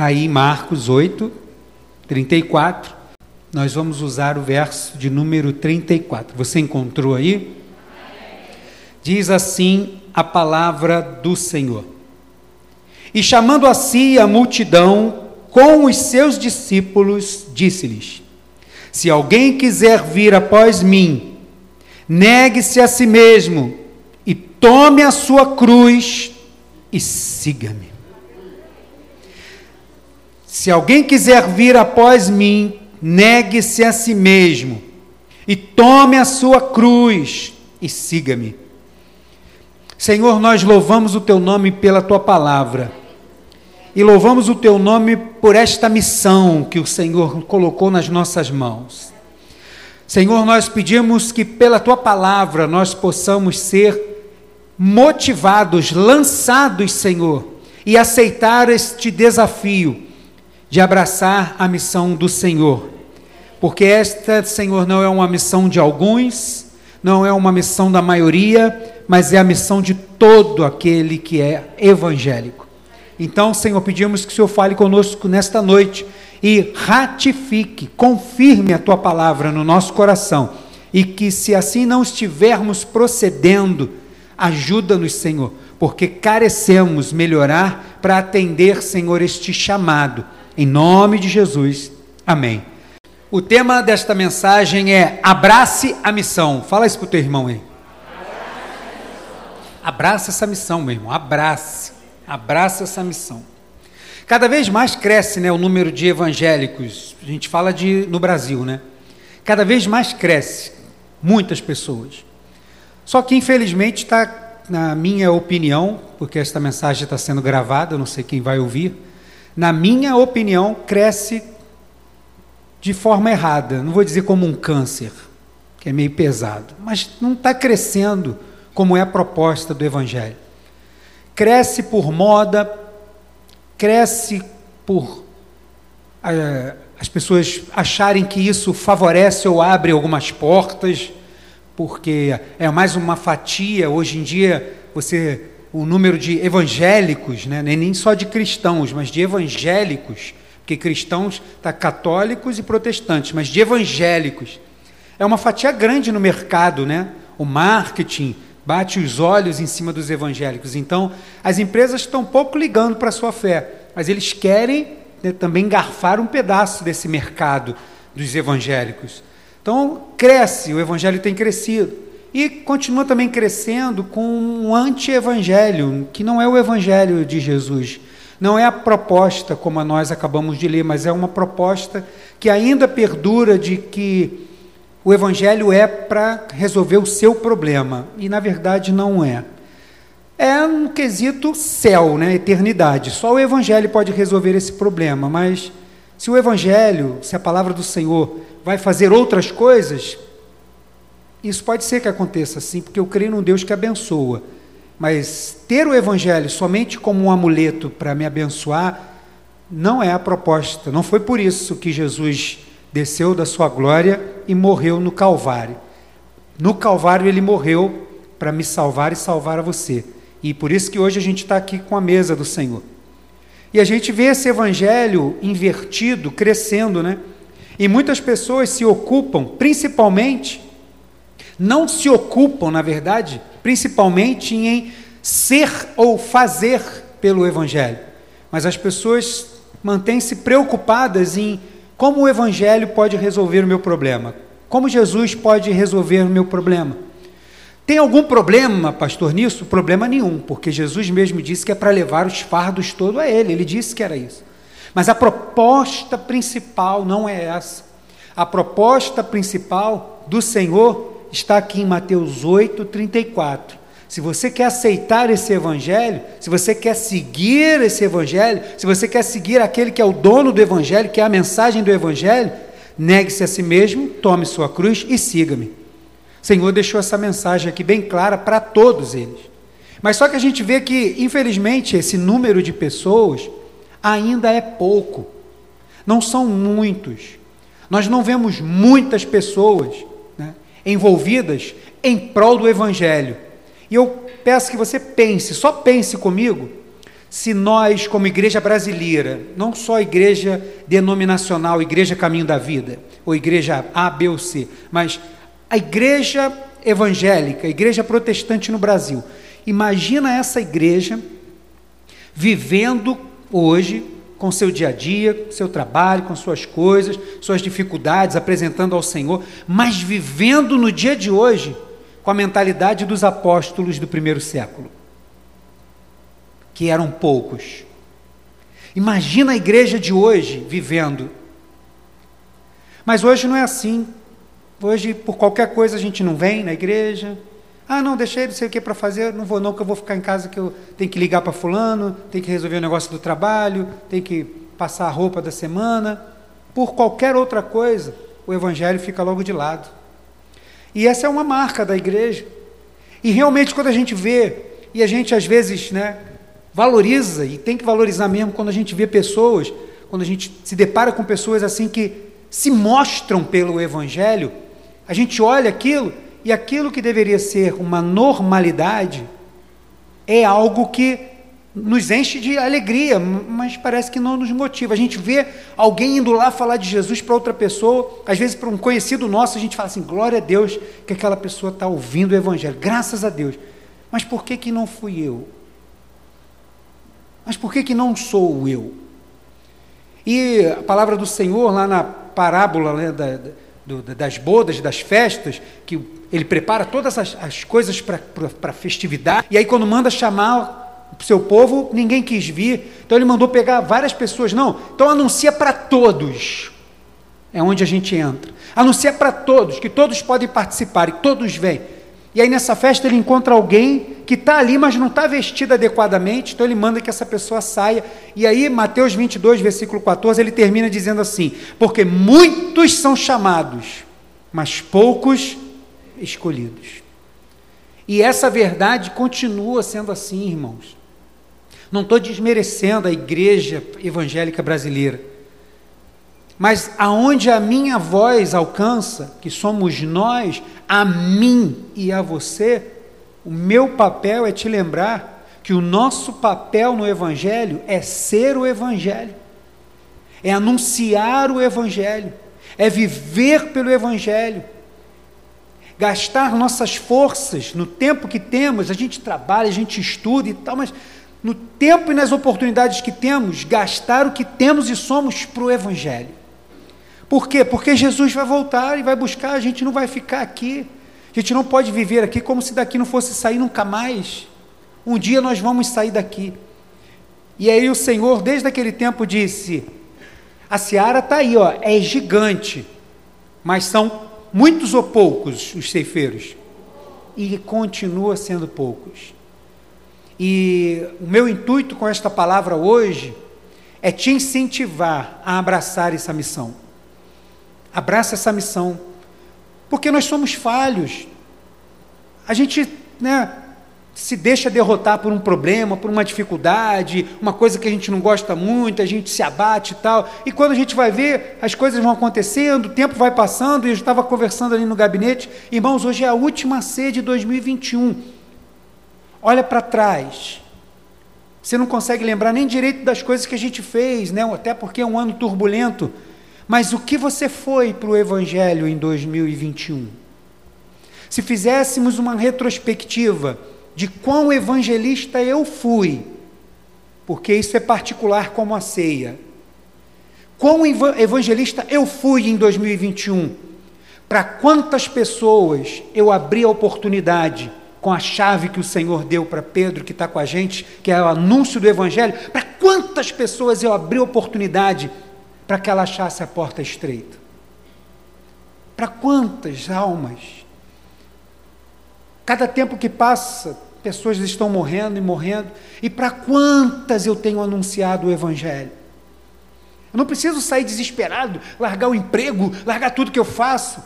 aí Marcos 8, 34, nós vamos usar o verso de número 34. Você encontrou aí? Diz assim a palavra do Senhor. E chamando a si a multidão com os seus discípulos, disse-lhes: Se alguém quiser vir após mim, negue-se a si mesmo e tome a sua cruz e siga-me. Se alguém quiser vir após mim, negue-se a si mesmo e tome a sua cruz e siga-me. Senhor, nós louvamos o teu nome pela tua palavra e louvamos o teu nome por esta missão que o Senhor colocou nas nossas mãos. Senhor, nós pedimos que pela tua palavra nós possamos ser motivados, lançados, Senhor, e aceitar este desafio de abraçar a missão do Senhor. Porque esta, Senhor, não é uma missão de alguns, não é uma missão da maioria, mas é a missão de todo aquele que é evangélico. Então, Senhor, pedimos que o Senhor fale conosco nesta noite e ratifique, confirme a tua palavra no nosso coração. E que, se assim não estivermos procedendo, ajuda-nos, Senhor, porque carecemos melhorar para atender, Senhor, este chamado em nome de Jesus. Amém. O tema desta mensagem é Abrace a missão. Fala isso para o teu irmão aí. Abraça essa missão, meu irmão. Abrace. Abraça essa missão. Cada vez mais cresce né, o número de evangélicos. A gente fala de no Brasil, né? Cada vez mais cresce. Muitas pessoas. Só que, infelizmente, está, na minha opinião, porque esta mensagem está sendo gravada, eu não sei quem vai ouvir na minha opinião, cresce de forma errada. Não vou dizer como um câncer, que é meio pesado, mas não está crescendo como é a proposta do Evangelho. Cresce por moda, cresce por uh, as pessoas acharem que isso favorece ou abre algumas portas, porque é mais uma fatia. Hoje em dia, você o número de evangélicos, né? nem só de cristãos, mas de evangélicos, porque cristãos está católicos e protestantes, mas de evangélicos. É uma fatia grande no mercado, né? O marketing bate os olhos em cima dos evangélicos. Então, as empresas estão pouco ligando para a sua fé, mas eles querem né, também garfar um pedaço desse mercado dos evangélicos. Então, cresce, o evangelho tem crescido. E continua também crescendo com um anti-evangelho, que não é o evangelho de Jesus. Não é a proposta como nós acabamos de ler, mas é uma proposta que ainda perdura de que o evangelho é para resolver o seu problema. E na verdade não é. É um quesito céu, né, eternidade. Só o evangelho pode resolver esse problema, mas se o evangelho, se a palavra do Senhor vai fazer outras coisas, isso pode ser que aconteça assim, porque eu creio num Deus que abençoa. Mas ter o Evangelho somente como um amuleto para me abençoar, não é a proposta. Não foi por isso que Jesus desceu da sua glória e morreu no Calvário. No Calvário ele morreu para me salvar e salvar a você. E por isso que hoje a gente está aqui com a mesa do Senhor. E a gente vê esse evangelho invertido, crescendo, né? E muitas pessoas se ocupam, principalmente, não se ocupam, na verdade, principalmente em ser ou fazer pelo Evangelho. Mas as pessoas mantêm-se preocupadas em como o Evangelho pode resolver o meu problema. Como Jesus pode resolver o meu problema. Tem algum problema, pastor, nisso? Problema nenhum, porque Jesus mesmo disse que é para levar os fardos todo a Ele. Ele disse que era isso. Mas a proposta principal não é essa. A proposta principal do Senhor está aqui em Mateus 8, 34. Se você quer aceitar esse evangelho, se você quer seguir esse evangelho, se você quer seguir aquele que é o dono do evangelho, que é a mensagem do evangelho, negue-se a si mesmo, tome sua cruz e siga-me. O Senhor deixou essa mensagem aqui bem clara para todos eles. Mas só que a gente vê que, infelizmente, esse número de pessoas ainda é pouco. Não são muitos. Nós não vemos muitas pessoas envolvidas em prol do Evangelho. E eu peço que você pense, só pense comigo, se nós, como igreja brasileira, não só igreja denominacional, igreja caminho da vida, ou igreja A, B ou C, mas a igreja evangélica, a igreja protestante no Brasil, imagina essa igreja vivendo hoje com seu dia a dia, seu trabalho, com suas coisas, suas dificuldades, apresentando ao Senhor, mas vivendo no dia de hoje com a mentalidade dos apóstolos do primeiro século que eram poucos. Imagina a igreja de hoje vivendo. Mas hoje não é assim. Hoje, por qualquer coisa, a gente não vem na igreja. Ah, não, deixei não sei o que para fazer, não vou não, que eu vou ficar em casa, que eu tenho que ligar para fulano, tenho que resolver o negócio do trabalho, tenho que passar a roupa da semana. Por qualquer outra coisa, o evangelho fica logo de lado. E essa é uma marca da igreja. E realmente quando a gente vê, e a gente às vezes, né, Valoriza, e tem que valorizar mesmo quando a gente vê pessoas, quando a gente se depara com pessoas assim que se mostram pelo Evangelho, a gente olha aquilo e aquilo que deveria ser uma normalidade é algo que nos enche de alegria, mas parece que não nos motiva. A gente vê alguém indo lá falar de Jesus para outra pessoa, às vezes para um conhecido nosso, a gente fala assim: glória a Deus que aquela pessoa está ouvindo o Evangelho, graças a Deus. Mas por que, que não fui eu? Mas por que, que não sou eu? E a palavra do Senhor, lá na parábola né, da, do, das bodas, das festas, que ele prepara todas as, as coisas para a festividade, e aí quando manda chamar o seu povo, ninguém quis vir, então ele mandou pegar várias pessoas, não, então anuncia para todos, é onde a gente entra, anuncia para todos, que todos podem participar, e todos vêm, e aí nessa festa ele encontra alguém que está ali, mas não está vestido adequadamente, então ele manda que essa pessoa saia. E aí, Mateus 22, versículo 14, ele termina dizendo assim: Porque muitos são chamados, mas poucos escolhidos. E essa verdade continua sendo assim, irmãos. Não estou desmerecendo a igreja evangélica brasileira. Mas aonde a minha voz alcança, que somos nós, a mim e a você, o meu papel é te lembrar que o nosso papel no Evangelho é ser o Evangelho, é anunciar o Evangelho, é viver pelo Evangelho, gastar nossas forças no tempo que temos, a gente trabalha, a gente estuda e tal, mas no tempo e nas oportunidades que temos, gastar o que temos e somos para o Evangelho. Por quê? Porque Jesus vai voltar e vai buscar, a gente não vai ficar aqui. A gente não pode viver aqui como se daqui não fosse sair nunca mais. Um dia nós vamos sair daqui. E aí o Senhor, desde aquele tempo, disse: a seara está aí, ó, é gigante, mas são muitos ou poucos os ceifeiros. E continua sendo poucos. E o meu intuito com esta palavra hoje é te incentivar a abraçar essa missão. Abraça essa missão. Porque nós somos falhos. A gente né, se deixa derrotar por um problema, por uma dificuldade, uma coisa que a gente não gosta muito, a gente se abate e tal. E quando a gente vai ver, as coisas vão acontecendo, o tempo vai passando, e eu estava conversando ali no gabinete, irmãos, hoje é a última C de 2021. Olha para trás. Você não consegue lembrar nem direito das coisas que a gente fez, né? até porque é um ano turbulento. Mas o que você foi para o Evangelho em 2021? Se fizéssemos uma retrospectiva de quão evangelista eu fui, porque isso é particular como a ceia. Quão evangelista eu fui em 2021? Para quantas pessoas eu abri a oportunidade com a chave que o Senhor deu para Pedro, que está com a gente, que é o anúncio do Evangelho? Para quantas pessoas eu abri a oportunidade para que ela achasse a porta estreita? Para quantas almas? Cada tempo que passa, pessoas estão morrendo e morrendo, e para quantas eu tenho anunciado o Evangelho? Eu não preciso sair desesperado, largar o emprego, largar tudo que eu faço.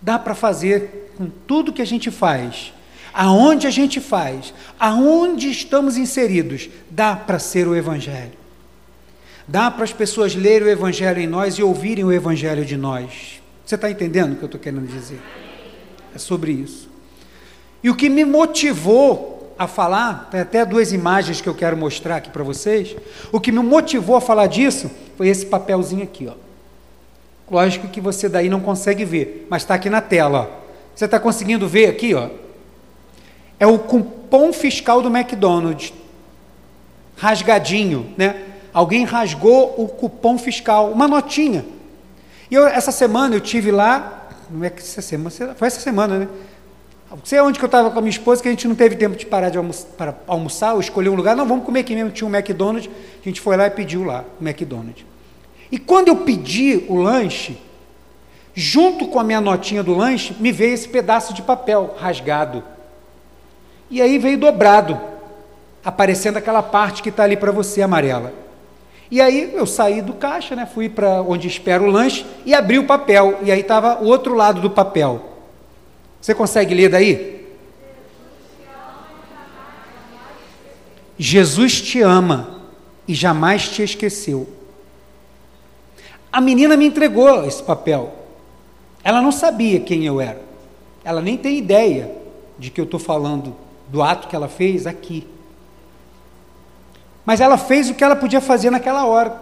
Dá para fazer com tudo que a gente faz, aonde a gente faz, aonde estamos inseridos, dá para ser o Evangelho. Dá para as pessoas lerem o Evangelho em nós e ouvirem o Evangelho de nós. Você está entendendo o que eu estou querendo dizer? É sobre isso. E o que me motivou a falar, tem até duas imagens que eu quero mostrar aqui para vocês. O que me motivou a falar disso foi esse papelzinho aqui, ó. Lógico que você daí não consegue ver, mas está aqui na tela. Ó. Você está conseguindo ver aqui, ó? É o cupom fiscal do McDonald's, rasgadinho, né? Alguém rasgou o cupom fiscal, uma notinha. E eu, essa semana eu tive lá, não é que essa semana, foi essa semana, né? Não sei onde que eu estava com a minha esposa, que a gente não teve tempo de parar de almoçar, para almoçar ou escolher um lugar. Não, vamos comer aqui mesmo. Tinha um McDonald's, a gente foi lá e pediu lá o McDonald's. E quando eu pedi o lanche, junto com a minha notinha do lanche, me veio esse pedaço de papel rasgado. E aí veio dobrado, aparecendo aquela parte que está ali para você, amarela. E aí eu saí do caixa, né, fui para onde espero o lanche e abri o papel. E aí estava o outro lado do papel. Você consegue ler daí? Jesus te ama e jamais te esqueceu. A menina me entregou esse papel. Ela não sabia quem eu era. Ela nem tem ideia de que eu estou falando do ato que ela fez aqui. Mas ela fez o que ela podia fazer naquela hora.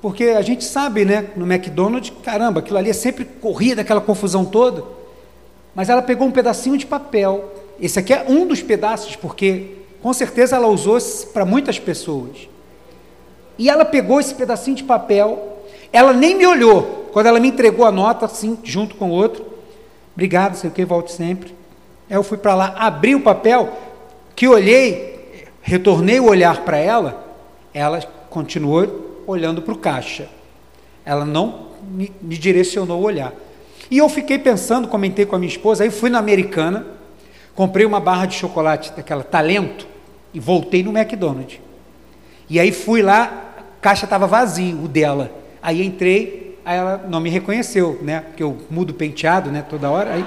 Porque a gente sabe, né, no McDonald's, caramba, aquilo ali é sempre corrida, aquela confusão toda. Mas ela pegou um pedacinho de papel. Esse aqui é um dos pedaços, porque com certeza ela usou para muitas pessoas. E ela pegou esse pedacinho de papel, ela nem me olhou. Quando ela me entregou a nota, assim, junto com o outro, obrigado, sei o que, volte sempre. Aí eu fui para lá, abri o papel, que olhei, retornei o olhar para ela, ela continuou olhando para o caixa. Ela não me, me direcionou o olhar. E eu fiquei pensando, comentei com a minha esposa, aí fui na Americana, comprei uma barra de chocolate daquela Talento e voltei no McDonald's. E aí fui lá, a caixa estava vazia, o dela. Aí entrei, aí ela não me reconheceu, né? Porque eu mudo penteado, né, toda hora. Aí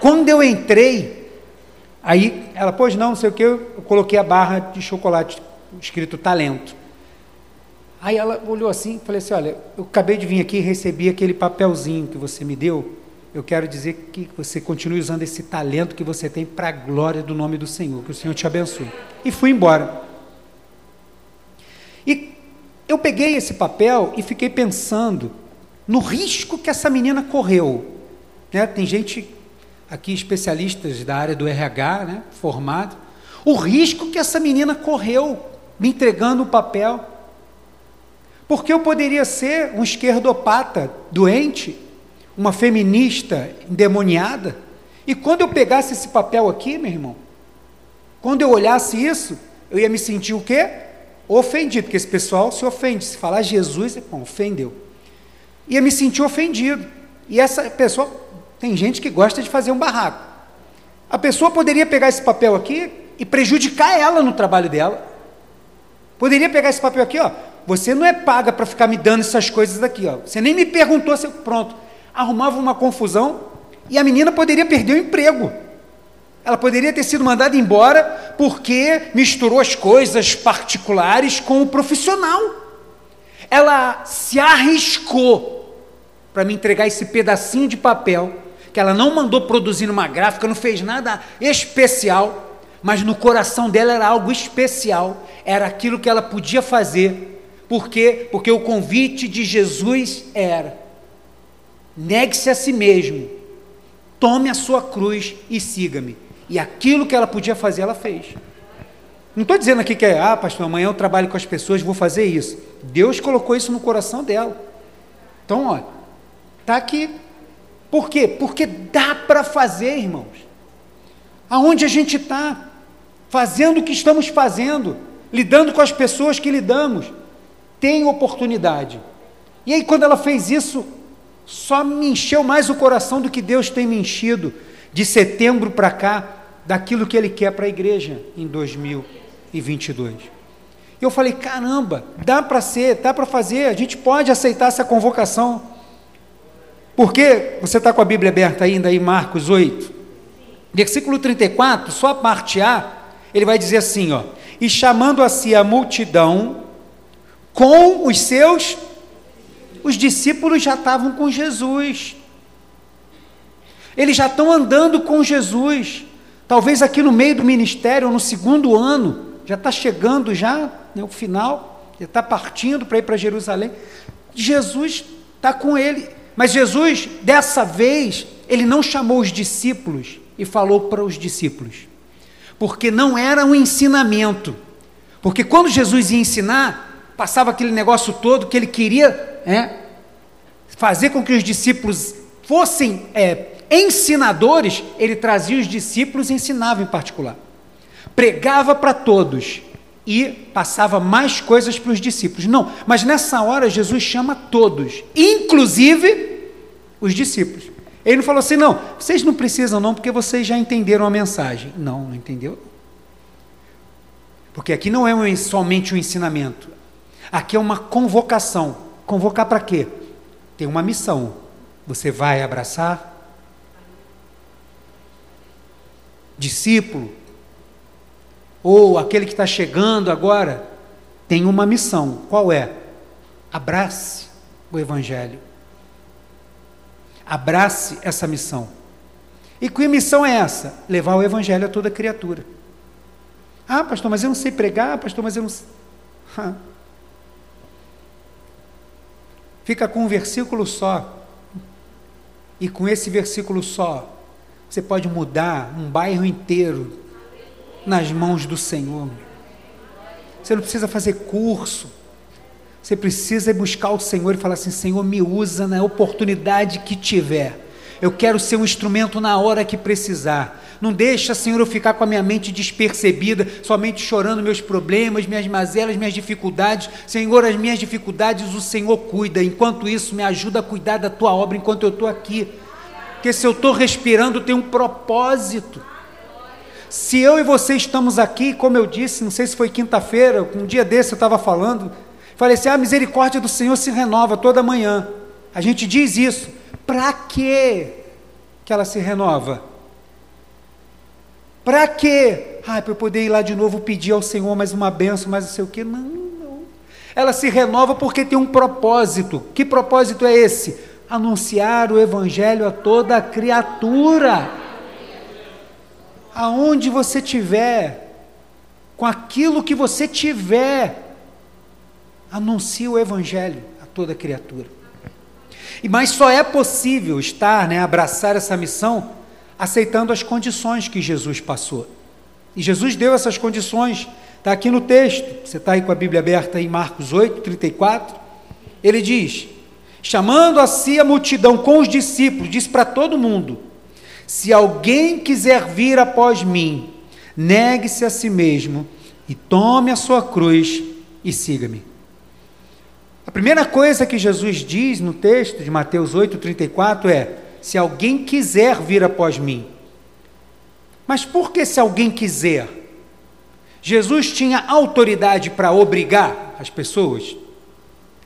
quando eu entrei, aí ela, pois não, não sei o que, eu coloquei a barra de chocolate escrito talento. Aí ela olhou assim, falei assim, olha, eu acabei de vir aqui e recebi aquele papelzinho que você me deu. Eu quero dizer que você continue usando esse talento que você tem para a glória do nome do Senhor, que o Senhor te abençoe. E fui embora. E eu peguei esse papel e fiquei pensando no risco que essa menina correu. Né? Tem gente aqui, especialistas da área do RH, né? formado, o risco que essa menina correu me entregando o papel. Porque eu poderia ser um esquerdopata doente, uma feminista endemoniada, e quando eu pegasse esse papel aqui, meu irmão, quando eu olhasse isso, eu ia me sentir o quê? Ofendido, porque esse pessoal se ofende. Se falar Jesus, bom, ofendeu. Ia me sentir ofendido. E essa pessoa, tem gente que gosta de fazer um barraco. A pessoa poderia pegar esse papel aqui e prejudicar ela no trabalho dela. Poderia pegar esse papel aqui, ó, você não é paga para ficar me dando essas coisas aqui, ó. Você nem me perguntou se eu, pronto. Arrumava uma confusão e a menina poderia perder o emprego. Ela poderia ter sido mandada embora porque misturou as coisas particulares com o profissional. Ela se arriscou para me entregar esse pedacinho de papel que ela não mandou produzir numa gráfica, não fez nada especial, mas no coração dela era algo especial, era aquilo que ela podia fazer por quê? Porque o convite de Jesus era: negue-se a si mesmo, tome a sua cruz e siga-me. E aquilo que ela podia fazer, ela fez. Não estou dizendo aqui que é, ah, pastor, amanhã eu trabalho com as pessoas, vou fazer isso. Deus colocou isso no coração dela. Então, olha, está aqui. Por quê? Porque dá para fazer, irmãos. Aonde a gente está, fazendo o que estamos fazendo, lidando com as pessoas que lidamos, tem oportunidade. E aí, quando ela fez isso, só me encheu mais o coração do que Deus tem me enchido de setembro para cá, daquilo que Ele quer para a igreja em 2022. Eu falei: caramba, dá para ser, dá para fazer, a gente pode aceitar essa convocação. Porque você está com a Bíblia aberta ainda aí, Marcos 8, versículo 34, só a parte A, ele vai dizer assim: ó, e chamando a si a multidão, com os seus. Os discípulos já estavam com Jesus. Eles já estão andando com Jesus. Talvez aqui no meio do ministério, no segundo ano, já está chegando já né, o final, já está partindo para ir para Jerusalém. Jesus está com ele. Mas Jesus, dessa vez, ele não chamou os discípulos e falou para os discípulos, porque não era um ensinamento. Porque quando Jesus ia ensinar, passava aquele negócio todo que ele queria é, fazer com que os discípulos fossem é, ensinadores, ele trazia os discípulos e ensinava em particular. Pregava para todos e passava mais coisas para os discípulos. Não, mas nessa hora Jesus chama todos, inclusive os discípulos. Ele não falou assim, não, vocês não precisam não, porque vocês já entenderam a mensagem. Não, não entendeu. Porque aqui não é um, somente um ensinamento. Aqui é uma convocação. Convocar para quê? Tem uma missão. Você vai abraçar discípulo ou aquele que está chegando agora tem uma missão. Qual é? Abrace o evangelho. Abrace essa missão. E que missão é essa? Levar o evangelho a toda criatura. Ah, pastor, mas eu não sei pregar, pastor, mas eu não sei. Fica com um versículo só. E com esse versículo só, você pode mudar um bairro inteiro nas mãos do Senhor. Você não precisa fazer curso. Você precisa buscar o Senhor e falar assim: Senhor, me usa na oportunidade que tiver. Eu quero ser um instrumento na hora que precisar. Não deixa, Senhor, eu ficar com a minha mente despercebida, somente chorando meus problemas, minhas mazelas, minhas dificuldades. Senhor, as minhas dificuldades o Senhor cuida. Enquanto isso, me ajuda a cuidar da tua obra enquanto eu estou aqui. Porque se eu estou respirando, tem um propósito. Se eu e você estamos aqui, como eu disse, não sei se foi quinta-feira, um dia desse eu estava falando, falei assim: a misericórdia do Senhor se renova toda manhã. A gente diz isso. Para que ela se renova? Para quê? Ah, para eu poder ir lá de novo pedir ao Senhor mais uma benção, mais não sei o quê. Não, não. Ela se renova porque tem um propósito. Que propósito é esse? Anunciar o Evangelho a toda a criatura. Aonde você tiver, com aquilo que você tiver, anuncie o Evangelho a toda criatura. E mas só é possível estar, né, abraçar essa missão aceitando as condições que Jesus passou. E Jesus deu essas condições, está aqui no texto, você está aí com a Bíblia aberta em Marcos 8, 34. Ele diz: chamando a si a multidão com os discípulos, disse para todo mundo: Se alguém quiser vir após mim, negue-se a si mesmo e tome a sua cruz e siga-me. A primeira coisa que Jesus diz no texto de Mateus 34 é: se alguém quiser vir após mim. Mas por que se alguém quiser? Jesus tinha autoridade para obrigar as pessoas?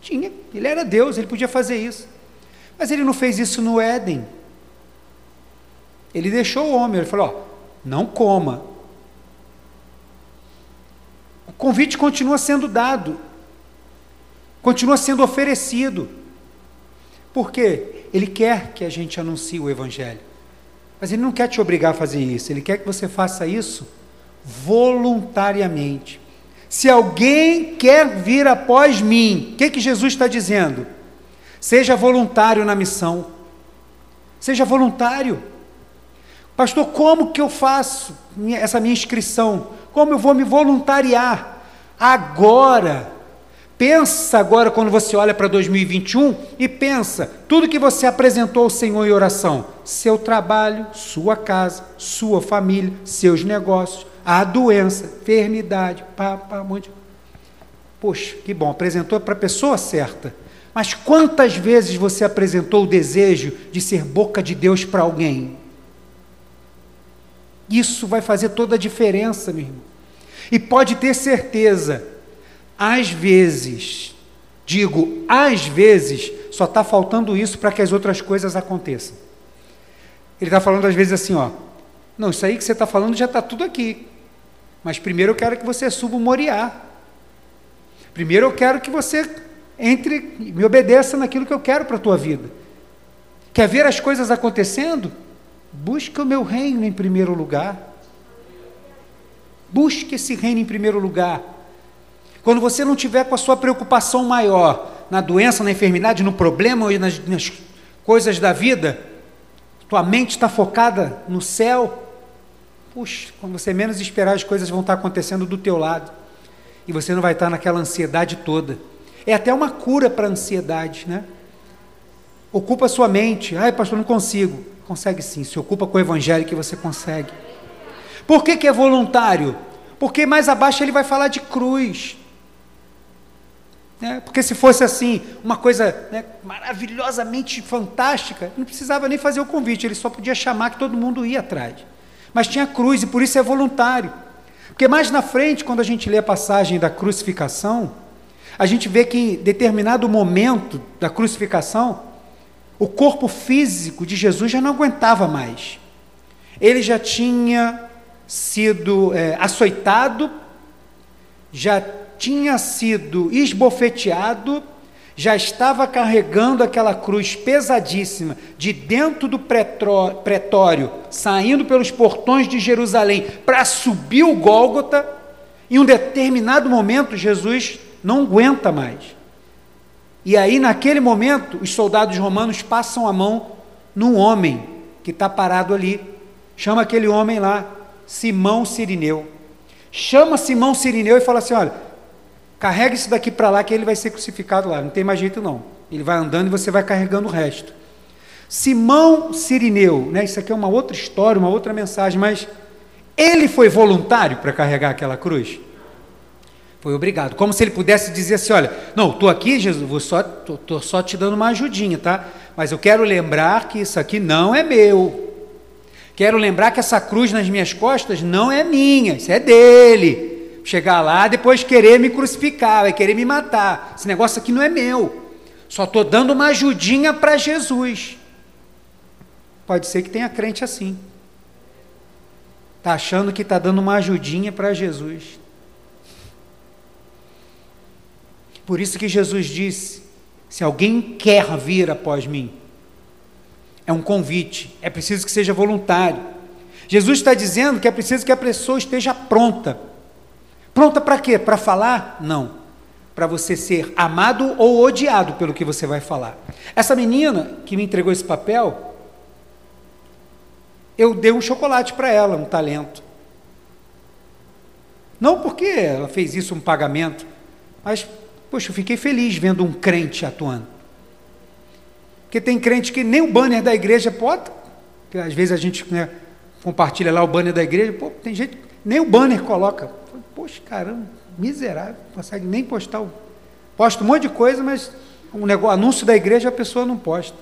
Tinha, ele era Deus, ele podia fazer isso. Mas ele não fez isso no Éden. Ele deixou o homem, ele falou: ó, não coma. O convite continua sendo dado, continua sendo oferecido. Por quê? Ele quer que a gente anuncie o Evangelho. Mas ele não quer te obrigar a fazer isso, ele quer que você faça isso voluntariamente. Se alguém quer vir após mim, o que, que Jesus está dizendo? Seja voluntário na missão. Seja voluntário. Pastor, como que eu faço essa minha inscrição? Como eu vou me voluntariar? Agora, Pensa agora quando você olha para 2021 e pensa tudo que você apresentou ao Senhor em oração: seu trabalho, sua casa, sua família, seus negócios, a doença, enfermidade, pá, pá, um monte. Poxa, que bom, apresentou para a pessoa certa. Mas quantas vezes você apresentou o desejo de ser boca de Deus para alguém? Isso vai fazer toda a diferença, meu irmão. E pode ter certeza, às vezes, digo às vezes, só está faltando isso para que as outras coisas aconteçam. Ele está falando às vezes assim, ó, não, isso aí que você está falando já está tudo aqui. Mas primeiro eu quero que você suba o Moriá. Primeiro eu quero que você entre me obedeça naquilo que eu quero para a tua vida. Quer ver as coisas acontecendo? Busca o meu reino em primeiro lugar. Busque esse reino em primeiro lugar. Quando você não tiver com a sua preocupação maior na doença, na enfermidade, no problema ou nas, nas coisas da vida, tua mente está focada no céu. Puxa, quando você menos esperar, as coisas vão estar acontecendo do teu lado. E você não vai estar naquela ansiedade toda. É até uma cura para a ansiedade, né? Ocupa a sua mente. Ai, pastor, não consigo. Consegue sim. Se ocupa com o evangelho que você consegue. Por que, que é voluntário? Porque mais abaixo ele vai falar de cruz. Né? Porque se fosse assim, uma coisa né, maravilhosamente fantástica, não precisava nem fazer o convite, ele só podia chamar que todo mundo ia atrás. Mas tinha cruz e por isso é voluntário. Porque mais na frente, quando a gente lê a passagem da crucificação, a gente vê que em determinado momento da crucificação, o corpo físico de Jesus já não aguentava mais. Ele já tinha sido é, açoitado, já tinha sido esbofeteado, já estava carregando aquela cruz pesadíssima de dentro do pretório, saindo pelos portões de Jerusalém para subir o Gólgota. Em um determinado momento, Jesus não aguenta mais. E aí, naquele momento, os soldados romanos passam a mão num homem que está parado ali. Chama aquele homem lá, Simão Sirineu. Chama Simão Sirineu e fala assim: olha, carrega isso daqui para lá que ele vai ser crucificado lá. Não tem mais jeito não. Ele vai andando e você vai carregando o resto. Simão Sirineu, né? Isso aqui é uma outra história, uma outra mensagem, mas ele foi voluntário para carregar aquela cruz? Foi obrigado. Como se ele pudesse dizer assim: olha, não, estou aqui, Jesus, vou só, estou só te dando uma ajudinha, tá? Mas eu quero lembrar que isso aqui não é meu. Quero lembrar que essa cruz nas minhas costas não é minha, isso é dele. Chegar lá, depois querer me crucificar, vai querer me matar. Esse negócio aqui não é meu. Só estou dando uma ajudinha para Jesus. Pode ser que tenha crente assim. Está achando que está dando uma ajudinha para Jesus. Por isso que Jesus disse: se alguém quer vir após mim, é um convite, é preciso que seja voluntário. Jesus está dizendo que é preciso que a pessoa esteja pronta. Pronta para quê? Para falar? Não. Para você ser amado ou odiado pelo que você vai falar. Essa menina que me entregou esse papel, eu dei um chocolate para ela, um talento. Não porque ela fez isso um pagamento, mas Poxa, eu fiquei feliz vendo um crente atuando. Porque tem crente que nem o banner da igreja pode, às vezes a gente né, compartilha lá o banner da igreja, pô, tem gente, nem o banner coloca. Poxa, caramba, miserável, não consegue nem postar. O, posta um monte de coisa, mas um negócio, anúncio da igreja a pessoa não posta.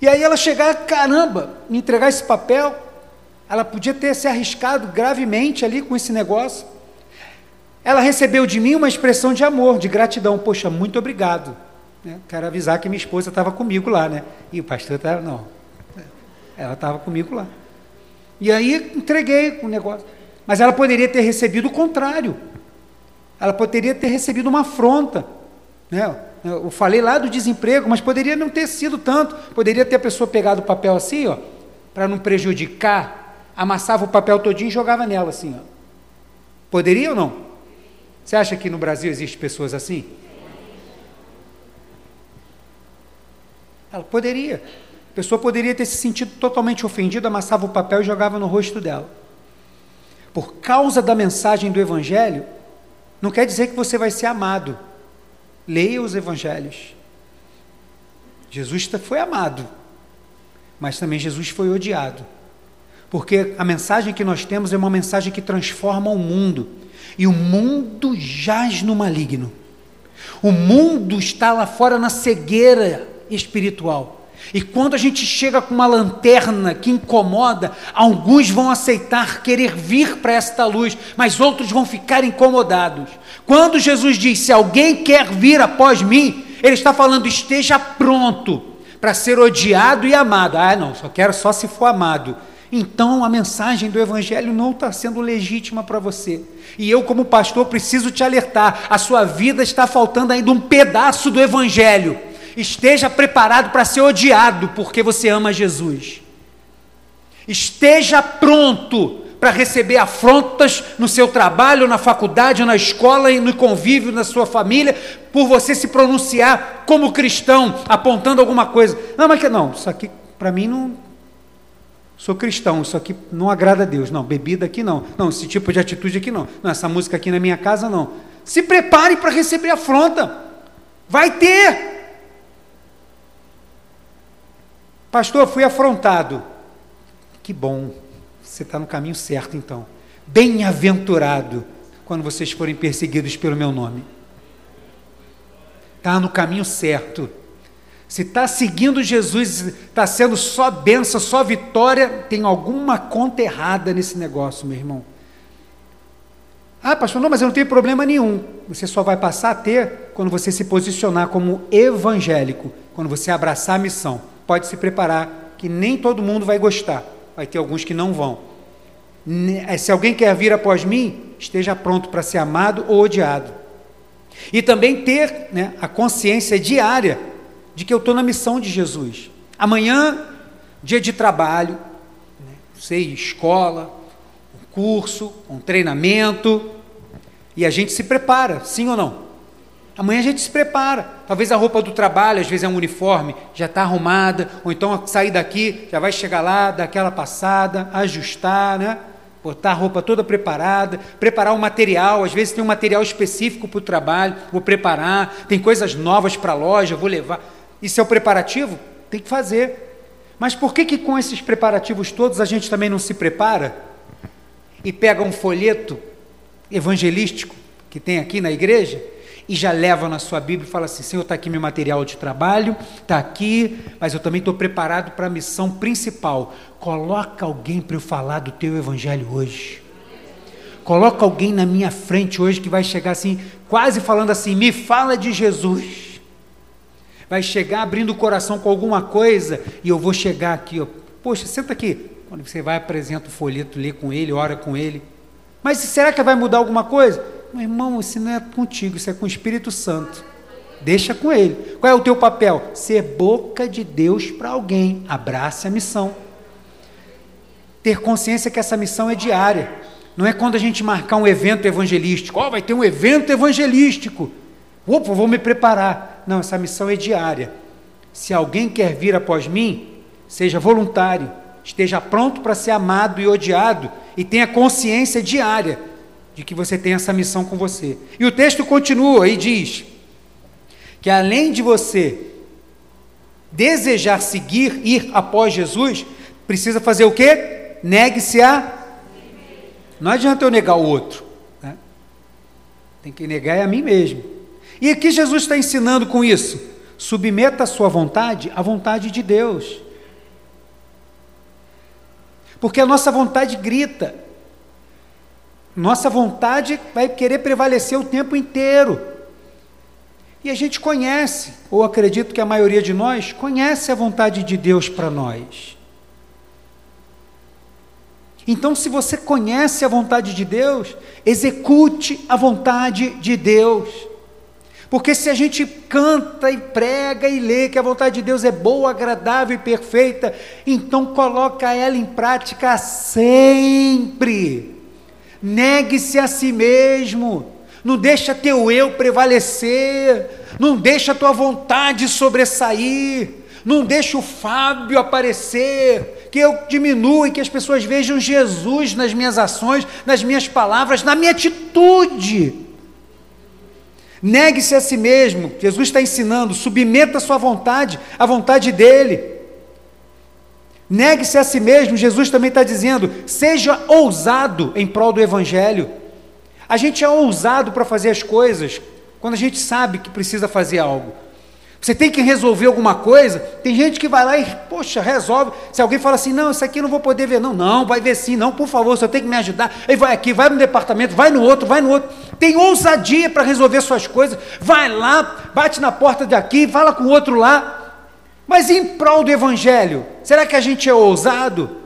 E aí ela chegar, caramba, me entregar esse papel, ela podia ter se arriscado gravemente ali com esse negócio. Ela recebeu de mim uma expressão de amor, de gratidão. Poxa, muito obrigado. Né? Quero avisar que minha esposa estava comigo lá, né? E o pastor estava, não. Ela estava comigo lá. E aí entreguei o negócio. Mas ela poderia ter recebido o contrário. Ela poderia ter recebido uma afronta. Né? Eu falei lá do desemprego, mas poderia não ter sido tanto. Poderia ter a pessoa pegado o papel assim, ó, para não prejudicar, amassava o papel todinho e jogava nela assim, ó. Poderia ou não? Você acha que no Brasil existe pessoas assim? Ela poderia. A pessoa poderia ter se sentido totalmente ofendida, amassava o papel e jogava no rosto dela. Por causa da mensagem do Evangelho, não quer dizer que você vai ser amado. Leia os Evangelhos. Jesus foi amado, mas também Jesus foi odiado. Porque a mensagem que nós temos é uma mensagem que transforma o mundo e o mundo jaz no maligno. O mundo está lá fora na cegueira espiritual. E quando a gente chega com uma lanterna que incomoda, alguns vão aceitar querer vir para esta luz, mas outros vão ficar incomodados. Quando Jesus diz: Se alguém quer vir após mim, ele está falando: esteja pronto para ser odiado e amado. Ah, não, só quero só se for amado. Então a mensagem do Evangelho não está sendo legítima para você. E eu, como pastor, preciso te alertar: a sua vida está faltando ainda um pedaço do Evangelho. Esteja preparado para ser odiado porque você ama Jesus. Esteja pronto para receber afrontas no seu trabalho, na faculdade, na escola e no convívio na sua família, por você se pronunciar como cristão, apontando alguma coisa. Não, mas que não, isso aqui para mim não sou cristão, isso aqui não agrada a Deus. Não, bebida aqui não. Não, esse tipo de atitude aqui não. Não, essa música aqui na minha casa não. Se prepare para receber afronta. Vai ter. Pastor, fui afrontado. Que bom, você está no caminho certo então. Bem-aventurado quando vocês forem perseguidos pelo meu nome. Está no caminho certo. Se está seguindo Jesus, está sendo só benção, só vitória, tem alguma conta errada nesse negócio, meu irmão. Ah, pastor, não, mas eu não tenho problema nenhum. Você só vai passar a ter quando você se posicionar como evangélico, quando você abraçar a missão pode se preparar, que nem todo mundo vai gostar, vai ter alguns que não vão. Eh, se alguém quer vir após mim, esteja pronto para ser amado ou odiado. E também ter né, a consciência diária de que eu estou na missão de Jesus. Amanhã, dia de trabalho, né, sei, escola, um curso, um treinamento, e a gente se prepara, sim ou não? Amanhã a gente se prepara. Talvez a roupa do trabalho, às vezes é um uniforme, já está arrumada, ou então sair daqui, já vai chegar lá, dar aquela passada, ajustar, né? Botar a roupa toda preparada, preparar o material, às vezes tem um material específico para o trabalho, vou preparar, tem coisas novas para a loja, vou levar. Isso é o preparativo? Tem que fazer. Mas por que, que com esses preparativos todos a gente também não se prepara? E pega um folheto evangelístico que tem aqui na igreja e já leva na sua Bíblia e fala assim: Senhor, está aqui meu material de trabalho, está aqui, mas eu também estou preparado para a missão principal. Coloca alguém para eu falar do teu evangelho hoje. Coloca alguém na minha frente hoje que vai chegar assim, quase falando assim: me fala de Jesus. Vai chegar abrindo o coração com alguma coisa e eu vou chegar aqui, ó. Poxa, senta aqui. Quando você vai, apresenta o folheto, lê com ele, ora com ele. Mas será que vai mudar alguma coisa? Meu irmão, isso não é contigo, isso é com o Espírito Santo. Deixa com ele. Qual é o teu papel? Ser boca de Deus para alguém. Abrace a missão. Ter consciência que essa missão é diária. Não é quando a gente marcar um evento evangelístico. Ó, oh, vai ter um evento evangelístico. Opa, vou me preparar. Não, essa missão é diária. Se alguém quer vir após mim, seja voluntário, esteja pronto para ser amado e odiado e tenha consciência diária de que você tem essa missão com você. E o texto continua e diz que além de você desejar seguir, ir após Jesus, precisa fazer o quê? Negue-se a. Não adianta eu negar o outro. Né? Tem que negar é a mim mesmo. E aqui Jesus está ensinando com isso. Submeta a sua vontade à vontade de Deus. Porque a nossa vontade grita, nossa vontade vai querer prevalecer o tempo inteiro. E a gente conhece, ou acredito que a maioria de nós conhece a vontade de Deus para nós. Então, se você conhece a vontade de Deus, execute a vontade de Deus. Porque se a gente canta e prega e lê que a vontade de Deus é boa, agradável e perfeita, então coloca ela em prática sempre. Negue-se a si mesmo. Não deixa teu eu prevalecer. Não deixa tua vontade sobressair. Não deixa o Fábio aparecer. Que eu diminua e que as pessoas vejam Jesus nas minhas ações, nas minhas palavras, na minha atitude. Negue-se a si mesmo. Jesus está ensinando. Submeta a sua vontade à vontade dele. Negue-se a si mesmo, Jesus também está dizendo, seja ousado em prol do Evangelho. A gente é ousado para fazer as coisas quando a gente sabe que precisa fazer algo. Você tem que resolver alguma coisa, tem gente que vai lá e, poxa, resolve. Se alguém fala assim, não, isso aqui eu não vou poder ver, não, não, vai ver sim, não, por favor, você tem que me ajudar. Aí vai aqui, vai no departamento, vai no outro, vai no outro. Tem ousadia para resolver suas coisas, vai lá, bate na porta de aqui, fala com o outro lá. Mas em prol do Evangelho, será que a gente é ousado?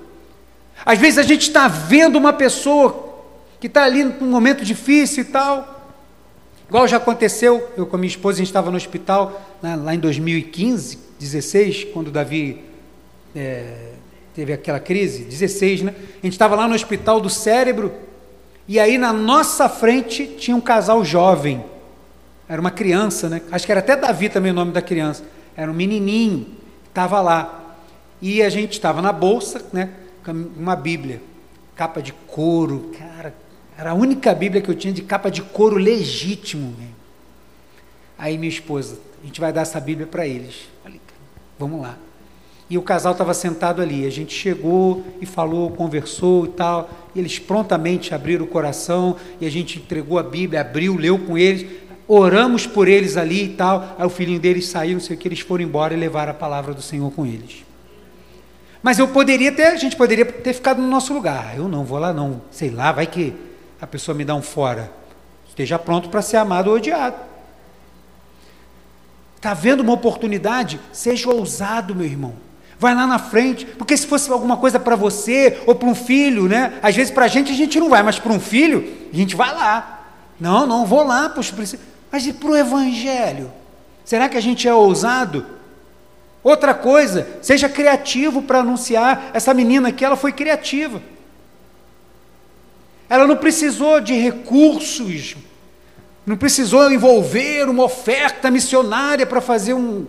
Às vezes a gente está vendo uma pessoa que está ali num momento difícil e tal. Igual já aconteceu, eu com a minha esposa, a gente estava no hospital né, lá em 2015, 16, quando o Davi é, teve aquela crise, 16, né? A gente estava lá no hospital do cérebro, e aí na nossa frente tinha um casal jovem. Era uma criança, né? Acho que era até Davi também o nome da criança. Era um menininho, estava lá. E a gente estava na bolsa, né? Com uma Bíblia, capa de couro, cara. Era a única Bíblia que eu tinha de capa de couro legítimo. Né? Aí minha esposa, a gente vai dar essa Bíblia para eles. Falei, vamos lá. E o casal estava sentado ali. A gente chegou e falou, conversou e tal. E eles prontamente abriram o coração e a gente entregou a Bíblia, abriu, leu com eles. Oramos por eles ali e tal. Aí o filhinho deles saiu, não sei o que, eles foram embora e levaram a palavra do Senhor com eles. Mas eu poderia ter, a gente poderia ter ficado no nosso lugar. Eu não vou lá não. Sei lá, vai que a pessoa me dá um fora. Esteja pronto para ser amado ou odiado. Está vendo uma oportunidade? Seja ousado, meu irmão. Vai lá na frente, porque se fosse alguma coisa para você ou para um filho, né? Às vezes para a gente a gente não vai, mas para um filho a gente vai lá. Não, não vou lá, poxa, mas e para o evangelho? Será que a gente é ousado? Outra coisa, seja criativo para anunciar. Essa menina aqui, ela foi criativa. Ela não precisou de recursos, não precisou envolver uma oferta missionária para fazer um.